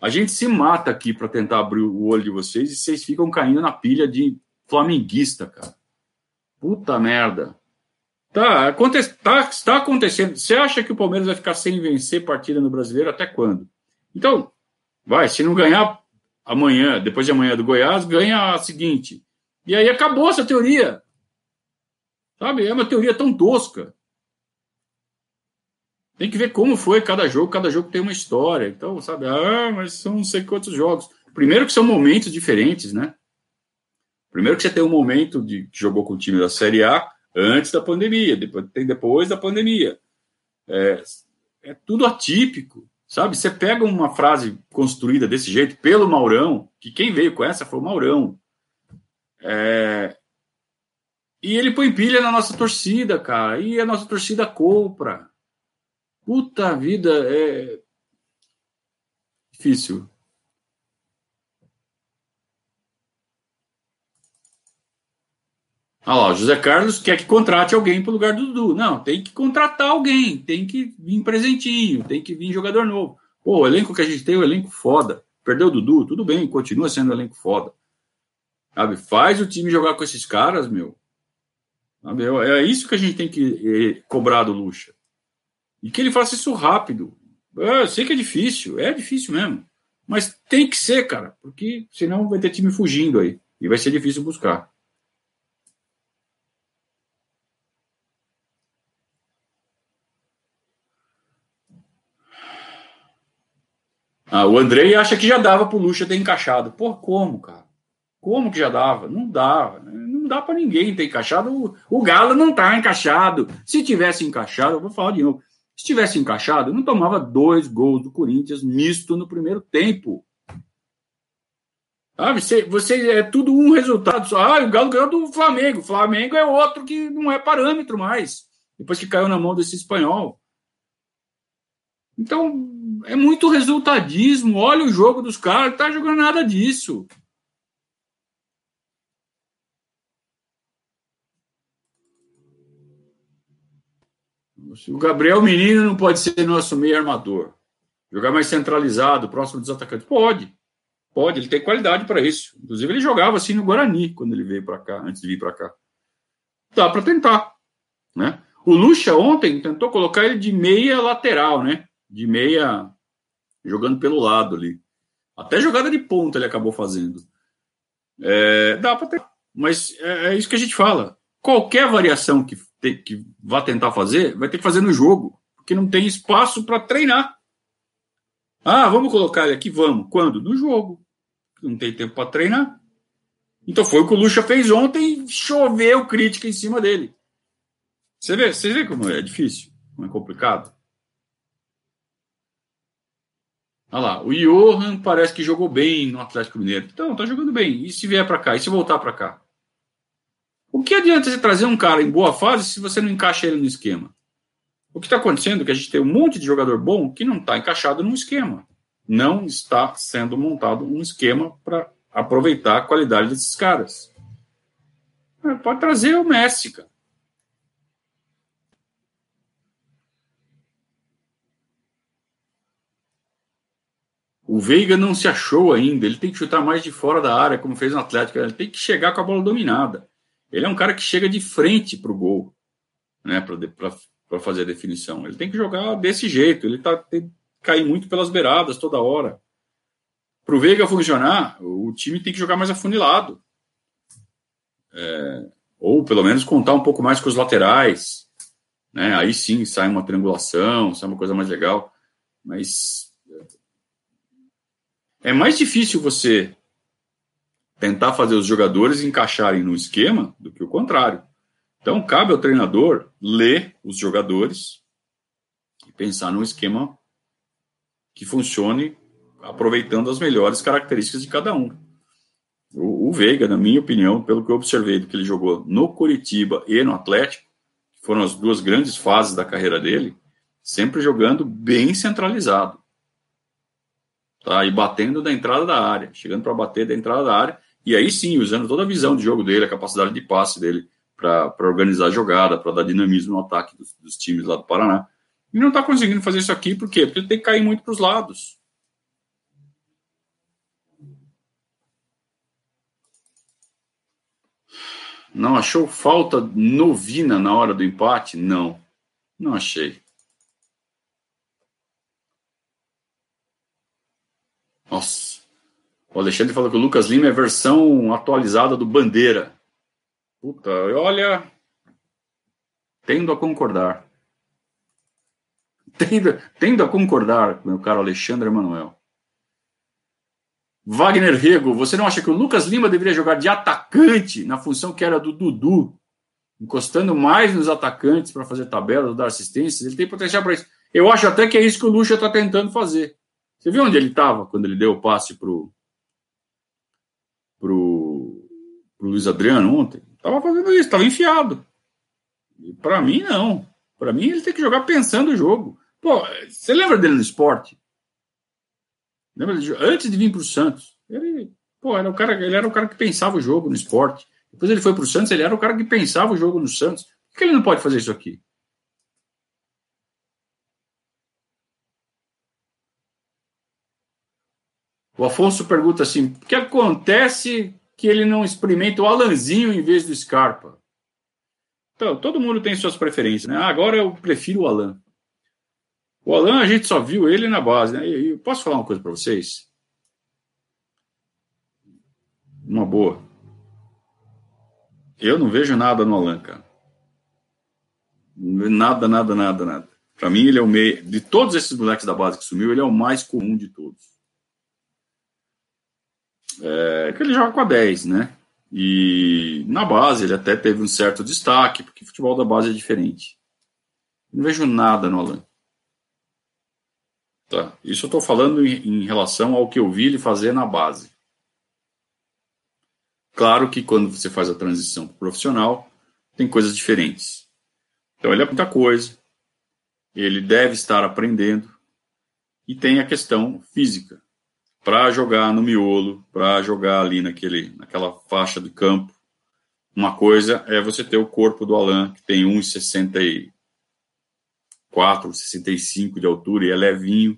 A gente se mata aqui para tentar abrir o olho de vocês e vocês ficam caindo na pilha de flamenguista, cara. Puta merda. Tá, aconte tá, está acontecendo. Você acha que o Palmeiras vai ficar sem vencer partida no brasileiro até quando? Então, vai, se não ganhar amanhã, depois de amanhã do Goiás, ganha a seguinte. E aí acabou essa teoria. Sabe? É uma teoria tão tosca. Tem que ver como foi cada jogo, cada jogo tem uma história. Então, sabe, ah, mas são não sei quantos jogos. Primeiro que são momentos diferentes, né? Primeiro que você tem um momento de que jogou com o time da Série A antes da pandemia, depois, tem depois da pandemia. É, é tudo atípico. Sabe? Você pega uma frase construída desse jeito pelo Maurão, que quem veio com essa foi o Maurão. É... E ele põe pilha na nossa torcida, cara. E a nossa torcida compra. Puta vida, é difícil. Olha lá, o José Carlos quer que contrate alguém para o lugar do Dudu. Não, tem que contratar alguém, tem que vir presentinho, tem que vir jogador novo. Pô, o elenco que a gente tem é um elenco foda. Perdeu o Dudu, tudo bem, continua sendo um elenco foda. Sabe, faz o time jogar com esses caras, meu. Sabe, é isso que a gente tem que eh, cobrar do Lucha. E que ele faça isso rápido. É, eu sei que é difícil, é difícil mesmo. Mas tem que ser, cara, porque senão vai ter time fugindo aí. E vai ser difícil buscar. Ah, o Andrei acha que já dava pro Lucha ter encaixado. Pô, como, cara? Como que já dava? Não dava. Não dá para ninguém ter encaixado. O, o Galo não tá encaixado. Se tivesse encaixado, eu vou falar de novo. Se tivesse encaixado, não tomava dois gols do Corinthians misto no primeiro tempo. Sabe, você, você é tudo um resultado só. Ah, o Galo ganhou do Flamengo. O Flamengo é outro que não é parâmetro mais. Depois que caiu na mão desse espanhol. Então, é muito resultadismo. Olha o jogo dos caras, não tá jogando nada disso. O Gabriel Menino não pode ser nosso meio armador. Jogar mais centralizado, próximo dos atacantes. Pode. Pode, ele tem qualidade para isso. Inclusive, ele jogava assim no Guarani quando ele veio para cá, antes de vir para cá. Dá para tentar. Né? O Lucha ontem tentou colocar ele de meia lateral, né? De meia jogando pelo lado ali. Até jogada de ponta ele acabou fazendo. É, dá para ter. Mas é, é, isso que a gente fala. Qualquer variação que, te, que vá tentar fazer, vai ter que fazer no jogo. Porque não tem espaço para treinar. Ah, vamos colocar ele aqui? Vamos. Quando? No jogo. Não tem tempo para treinar. Então foi o que o Lucha fez ontem choveu crítica em cima dele. Você vê, você vê como é difícil, como é complicado? Olha lá, o Johan parece que jogou bem no Atlético Mineiro. Então, tá jogando bem. E se vier para cá? E se voltar para cá? O que adianta você trazer um cara em boa fase se você não encaixa ele no esquema? O que está acontecendo é que a gente tem um monte de jogador bom que não está encaixado no esquema. Não está sendo montado um esquema para aproveitar a qualidade desses caras. Pode trazer o Messi, cara. O Veiga não se achou ainda. Ele tem que chutar mais de fora da área, como fez no Atlético. Ele tem que chegar com a bola dominada. Ele é um cara que chega de frente para o gol, né? Para fazer a definição. Ele tem que jogar desse jeito. Ele tá tem, cair muito pelas beiradas toda hora. Para o Veiga funcionar, o time tem que jogar mais afunilado. É, ou pelo menos contar um pouco mais com os laterais. Né? Aí sim sai uma triangulação, sai uma coisa mais legal. Mas é mais difícil você tentar fazer os jogadores encaixarem no esquema do que o contrário. Então, cabe ao treinador ler os jogadores e pensar num esquema que funcione aproveitando as melhores características de cada um. O, o Veiga, na minha opinião, pelo que eu observei do que ele jogou no Curitiba e no Atlético, que foram as duas grandes fases da carreira dele, sempre jogando bem centralizado. Tá? E batendo da entrada da área, chegando para bater da entrada da área, e aí sim, usando toda a visão de jogo dele, a capacidade de passe dele para organizar a jogada, para dar dinamismo no ataque dos, dos times lá do Paraná. E não está conseguindo fazer isso aqui, por quê? Porque ele tem que cair muito para os lados. Não achou falta novina na hora do empate? Não, não achei. Nossa. O Alexandre falou que o Lucas Lima é versão atualizada do Bandeira. Puta, olha. Tendo a concordar. Tendo, tendo a concordar, meu caro Alexandre Emanuel. Wagner Rego, você não acha que o Lucas Lima deveria jogar de atacante na função que era do Dudu, encostando mais nos atacantes para fazer tabelas, dar assistências? Ele tem potencial para isso. Eu acho até que é isso que o Lucha está tentando fazer. Você viu onde ele estava quando ele deu o passe pro pro, pro Luiz Adriano ontem? Estava fazendo isso, estava enfiado. Para mim não. Para mim ele tem que jogar pensando o jogo. Pô, você lembra dele no esporte? Lembra de, antes de vir para o Santos, ele, pô, era o cara, ele era o cara que pensava o jogo no esporte. Depois ele foi para o Santos, ele era o cara que pensava o jogo no Santos. Por que ele não pode fazer isso aqui? O Afonso pergunta assim: o que acontece que ele não experimenta o Alanzinho em vez do Scarpa? Então, todo mundo tem suas preferências, né? agora eu prefiro o Alan. O Alan, a gente só viu ele na base, né? E, e posso falar uma coisa para vocês? Uma boa. Eu não vejo nada no Alan, cara. Nada, nada, nada, nada. Para mim, ele é o meio. De todos esses moleques da base que sumiu, ele é o mais comum de todos. É que ele joga com a 10, né? E na base ele até teve um certo destaque, porque o futebol da base é diferente. Não vejo nada no Alan. Tá? Isso eu estou falando em, em relação ao que eu vi ele fazer na base. Claro que quando você faz a transição para profissional, tem coisas diferentes. Então ele é muita coisa, ele deve estar aprendendo, e tem a questão física. Para jogar no miolo, para jogar ali naquele, naquela faixa do campo, uma coisa é você ter o corpo do Alan, que tem 1,60 64, 65 de altura e é levinho,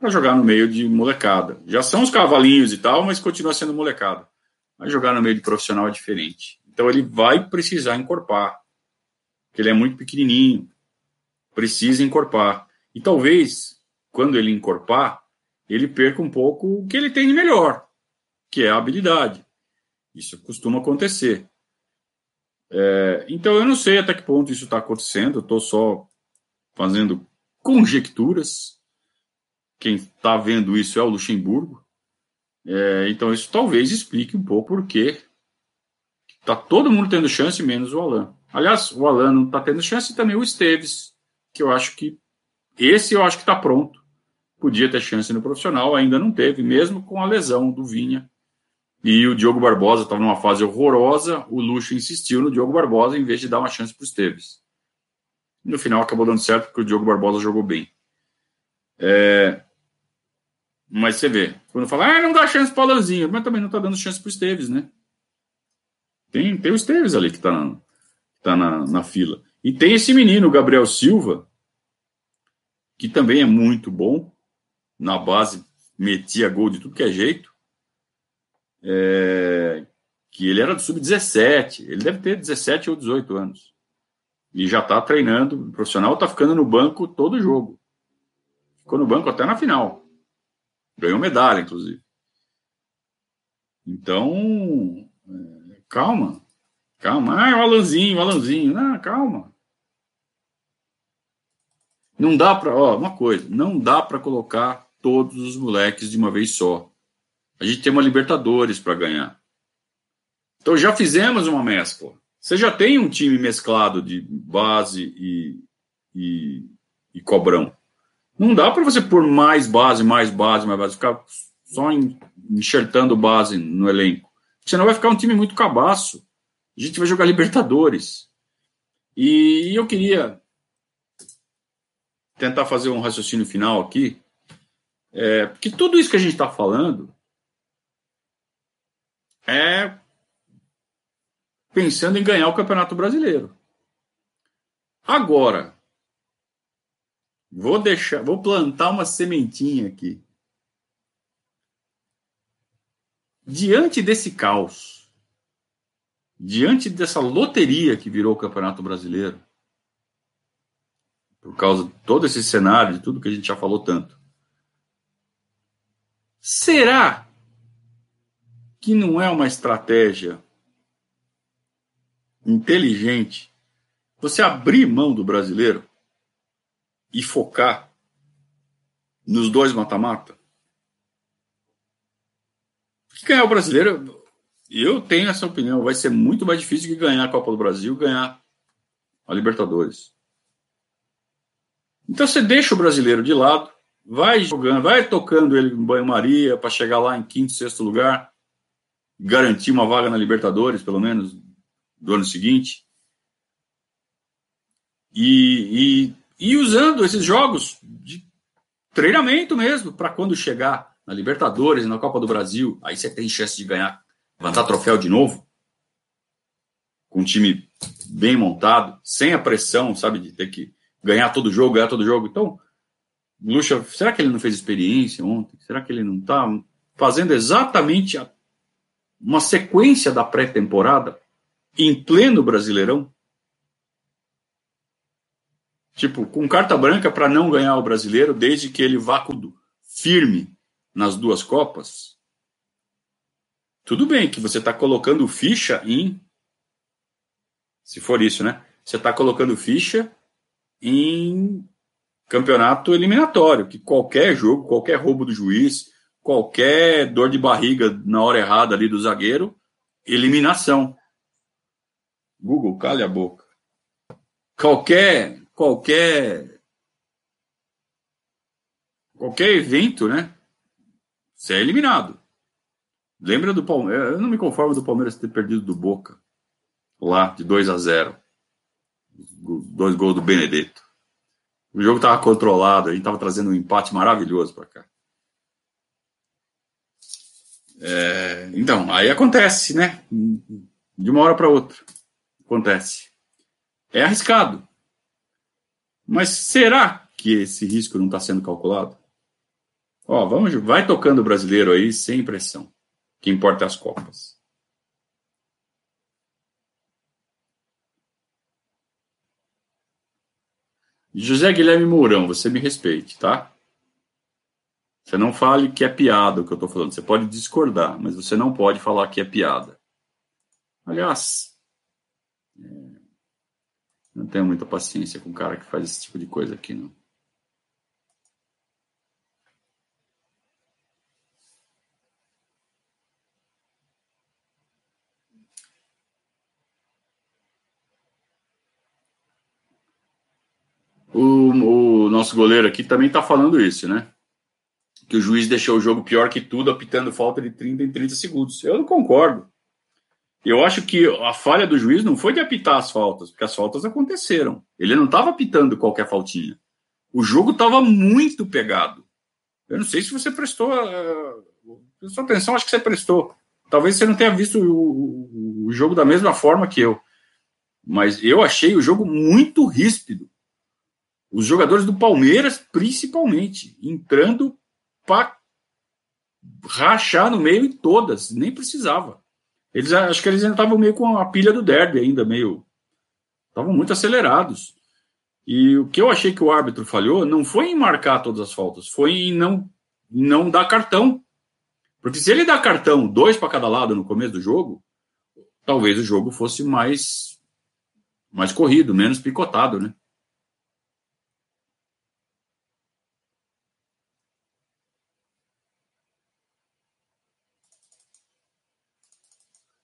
para jogar no meio de molecada. Já são os cavalinhos e tal, mas continua sendo molecada. Mas jogar no meio de profissional é diferente. Então ele vai precisar encorpar, porque ele é muito pequenininho, precisa encorpar. E talvez, quando ele encorpar, ele perca um pouco o que ele tem de melhor, que é a habilidade. Isso costuma acontecer. É, então eu não sei até que ponto isso está acontecendo, eu estou só fazendo conjecturas. Quem está vendo isso é o Luxemburgo. É, então isso talvez explique um pouco por que está todo mundo tendo chance, menos o Alan. Aliás, o Alan não está tendo chance e também o Esteves, que eu acho que esse eu acho que está pronto. Podia ter chance no profissional, ainda não teve, mesmo com a lesão do Vinha. E o Diogo Barbosa estava numa fase horrorosa, o Luxo insistiu no Diogo Barbosa em vez de dar uma chance para o Esteves. No final acabou dando certo porque o Diogo Barbosa jogou bem. É... Mas você vê, quando fala, ah, não dá chance para o Alanzinho, mas também não está dando chance para o Esteves, né? Tem, tem o Esteves ali que está na, tá na, na fila. E tem esse menino, o Gabriel Silva, que também é muito bom, na base metia gol de tudo que é jeito, é, que ele era do sub-17, ele deve ter 17 ou 18 anos. E já está treinando, o profissional está ficando no banco todo jogo. Ficou no banco até na final. Ganhou medalha, inclusive. Então, é, calma. Calma. Ah, o Alanzinho, o Alanzinho. Não, calma. Não dá para, ó, uma coisa, não dá para colocar todos os moleques de uma vez só. A gente tem uma Libertadores para ganhar. Então já fizemos uma mescla. Você já tem um time mesclado de base e, e, e cobrão. Não dá para você pôr mais base, mais base, mais base, ficar só enxertando base no elenco. Senão vai ficar um time muito cabaço. A gente vai jogar Libertadores. E eu queria tentar fazer um raciocínio final aqui, é, porque tudo isso que a gente está falando é pensando em ganhar o Campeonato Brasileiro. Agora, vou deixar, vou plantar uma sementinha aqui. Diante desse caos, diante dessa loteria que virou o Campeonato Brasileiro, por causa de todo esse cenário, de tudo que a gente já falou tanto. Será que não é uma estratégia inteligente você abrir mão do brasileiro e focar nos dois mata-mata? Ganhar o brasileiro, eu tenho essa opinião, vai ser muito mais difícil que ganhar a Copa do Brasil, ganhar a Libertadores. Então você deixa o brasileiro de lado, vai jogando, vai tocando ele em banho-maria para chegar lá em quinto, sexto lugar, garantir uma vaga na Libertadores, pelo menos, do ano seguinte. E, e, e usando esses jogos de treinamento mesmo, para quando chegar na Libertadores, na Copa do Brasil, aí você tem chance de ganhar, levantar troféu de novo, com um time bem montado, sem a pressão, sabe, de ter que ganhar todo jogo, ganhar todo jogo. Então, Lucha, será que ele não fez experiência ontem? Será que ele não está fazendo exatamente a, uma sequência da pré-temporada em pleno Brasileirão? Tipo, com carta branca para não ganhar o brasileiro, desde que ele vá firme nas duas Copas. Tudo bem que você está colocando ficha em. Se for isso, né? Você está colocando ficha em campeonato eliminatório, que qualquer jogo, qualquer roubo do juiz, qualquer dor de barriga na hora errada ali do zagueiro, eliminação. Google, calha a boca. Qualquer, qualquer, qualquer evento, né? Você é eliminado. Lembra do Palmeiras? Eu não me conformo do Palmeiras ter perdido do Boca lá de 2 a 0 dois gols do Benedetto. O jogo estava controlado, a gente estava trazendo um empate maravilhoso para cá. É, então, aí acontece, né? De uma hora para outra. Acontece. É arriscado. Mas será que esse risco não está sendo calculado? Ó, vamos, vai tocando o brasileiro aí sem pressão. O que importa é as Copas. José Guilherme Mourão, você me respeite, tá? Você não fale que é piada o que eu estou falando. Você pode discordar, mas você não pode falar que é piada. Aliás, é, não tenho muita paciência com um cara que faz esse tipo de coisa aqui, não. O, o nosso goleiro aqui também está falando isso, né? Que o juiz deixou o jogo pior que tudo, apitando falta de 30 em 30 segundos. Eu não concordo. Eu acho que a falha do juiz não foi de apitar as faltas, porque as faltas aconteceram. Ele não estava apitando qualquer faltinha. O jogo estava muito pegado. Eu não sei se você prestou, uh, atenção, acho que você prestou. Talvez você não tenha visto o, o jogo da mesma forma que eu. Mas eu achei o jogo muito ríspido os jogadores do Palmeiras, principalmente, entrando para rachar no meio em todas, nem precisava. Eles acho que eles ainda estavam meio com a pilha do derby ainda, meio. Estavam muito acelerados. E o que eu achei que o árbitro falhou não foi em marcar todas as faltas, foi em não, não dar cartão. Porque se ele dá cartão, dois para cada lado no começo do jogo, talvez o jogo fosse mais, mais corrido, menos picotado, né?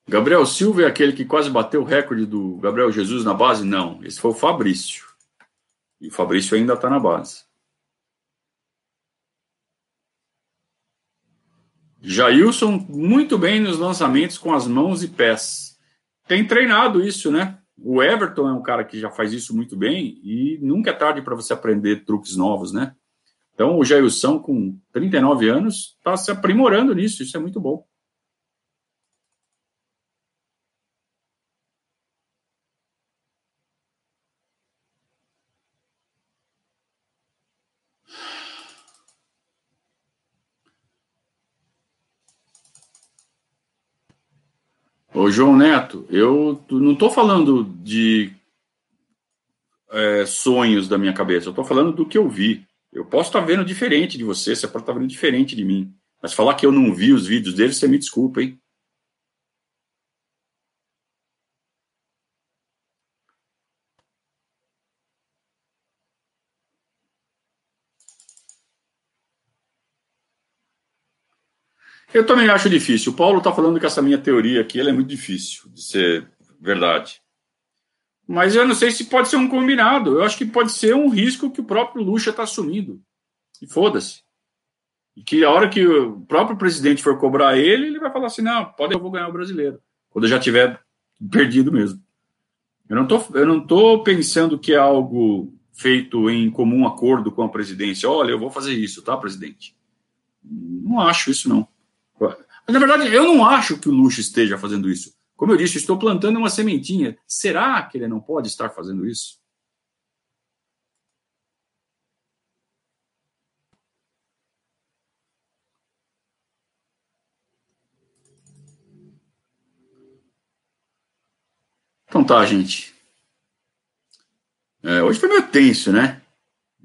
Gabriel Silva é aquele que quase bateu o recorde do Gabriel Jesus na base? Não, esse foi o Fabrício. E o Fabrício ainda está na base. Jailson, muito bem nos lançamentos com as mãos e pés. Tem treinado isso, né? O Everton é um cara que já faz isso muito bem e nunca é tarde para você aprender truques novos, né? Então, o Jailson, com 39 anos, está se aprimorando nisso, isso é muito bom. Ô, João Neto, eu não estou falando de é, sonhos da minha cabeça, eu estou falando do que eu vi. Eu posso estar tá vendo diferente de você, você pode estar tá vendo diferente de mim. Mas falar que eu não vi os vídeos dele, você me desculpa, hein? Eu também acho difícil. O Paulo está falando que essa minha teoria aqui é muito difícil de ser verdade. Mas eu não sei se pode ser um combinado. Eu acho que pode ser um risco que o próprio Lucha está assumindo. E foda-se. E que a hora que o próprio presidente for cobrar ele, ele vai falar assim: não, pode, eu vou ganhar o brasileiro. Quando eu já tiver perdido mesmo. Eu não tô, eu não tô pensando que é algo feito em comum acordo com a presidência. Olha, eu vou fazer isso, tá, presidente? Não acho isso, não. Mas, na verdade, eu não acho que o Luxo esteja fazendo isso. Como eu disse, estou plantando uma sementinha. Será que ele não pode estar fazendo isso? Então tá, gente. É, hoje foi meio tenso, né?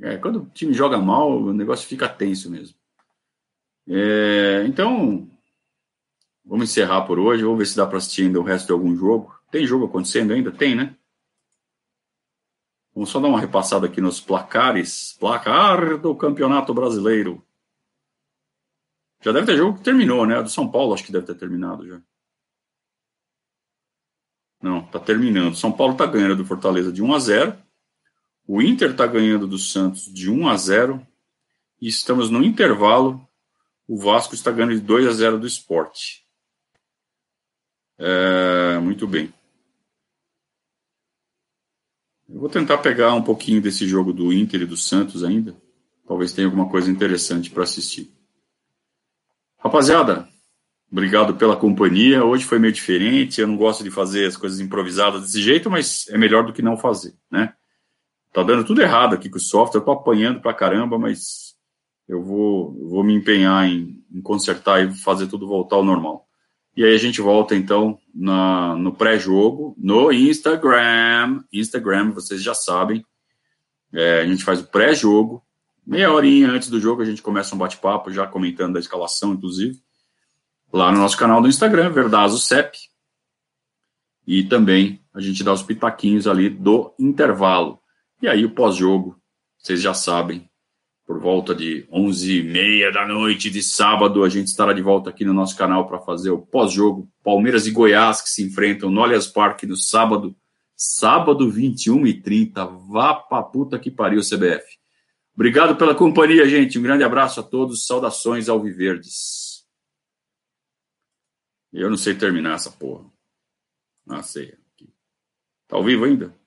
É, quando o time joga mal, o negócio fica tenso mesmo. É, então, vamos encerrar por hoje. Vamos ver se dá para assistir ainda o resto de algum jogo. Tem jogo acontecendo ainda? Tem, né? Vamos só dar uma repassada aqui nos placares. Placar do Campeonato Brasileiro. Já deve ter jogo que terminou, né? do São Paulo acho que deve ter terminado já. Não, tá terminando. São Paulo tá ganhando do Fortaleza de 1 a 0. O Inter tá ganhando do Santos de 1 a 0. E estamos no intervalo o Vasco está ganhando de 2 a 0 do esporte. É, muito bem. Eu vou tentar pegar um pouquinho desse jogo do Inter e do Santos ainda. Talvez tenha alguma coisa interessante para assistir. Rapaziada, obrigado pela companhia. Hoje foi meio diferente. Eu não gosto de fazer as coisas improvisadas desse jeito, mas é melhor do que não fazer, né? Tá dando tudo errado aqui com o software. Eu tô apanhando pra caramba, mas eu vou, vou me empenhar em, em, consertar e fazer tudo voltar ao normal. E aí a gente volta então na, no pré-jogo, no Instagram. Instagram, vocês já sabem. É, a gente faz o pré-jogo. Meia horinha antes do jogo a gente começa um bate-papo, já comentando a escalação, inclusive. Lá no nosso canal do Instagram, Verdazo CEP. E também a gente dá os pitaquinhos ali do intervalo. E aí o pós-jogo, vocês já sabem, por volta de 11h30 da noite de sábado, a gente estará de volta aqui no nosso canal para fazer o pós-jogo Palmeiras e Goiás, que se enfrentam no Allianz Parque no sábado, sábado 21h30. Vá pra puta que pariu, CBF. Obrigado pela companhia, gente. Um grande abraço a todos. Saudações ao Viverdes. Eu não sei terminar essa porra. Não sei. Tá ao vivo ainda?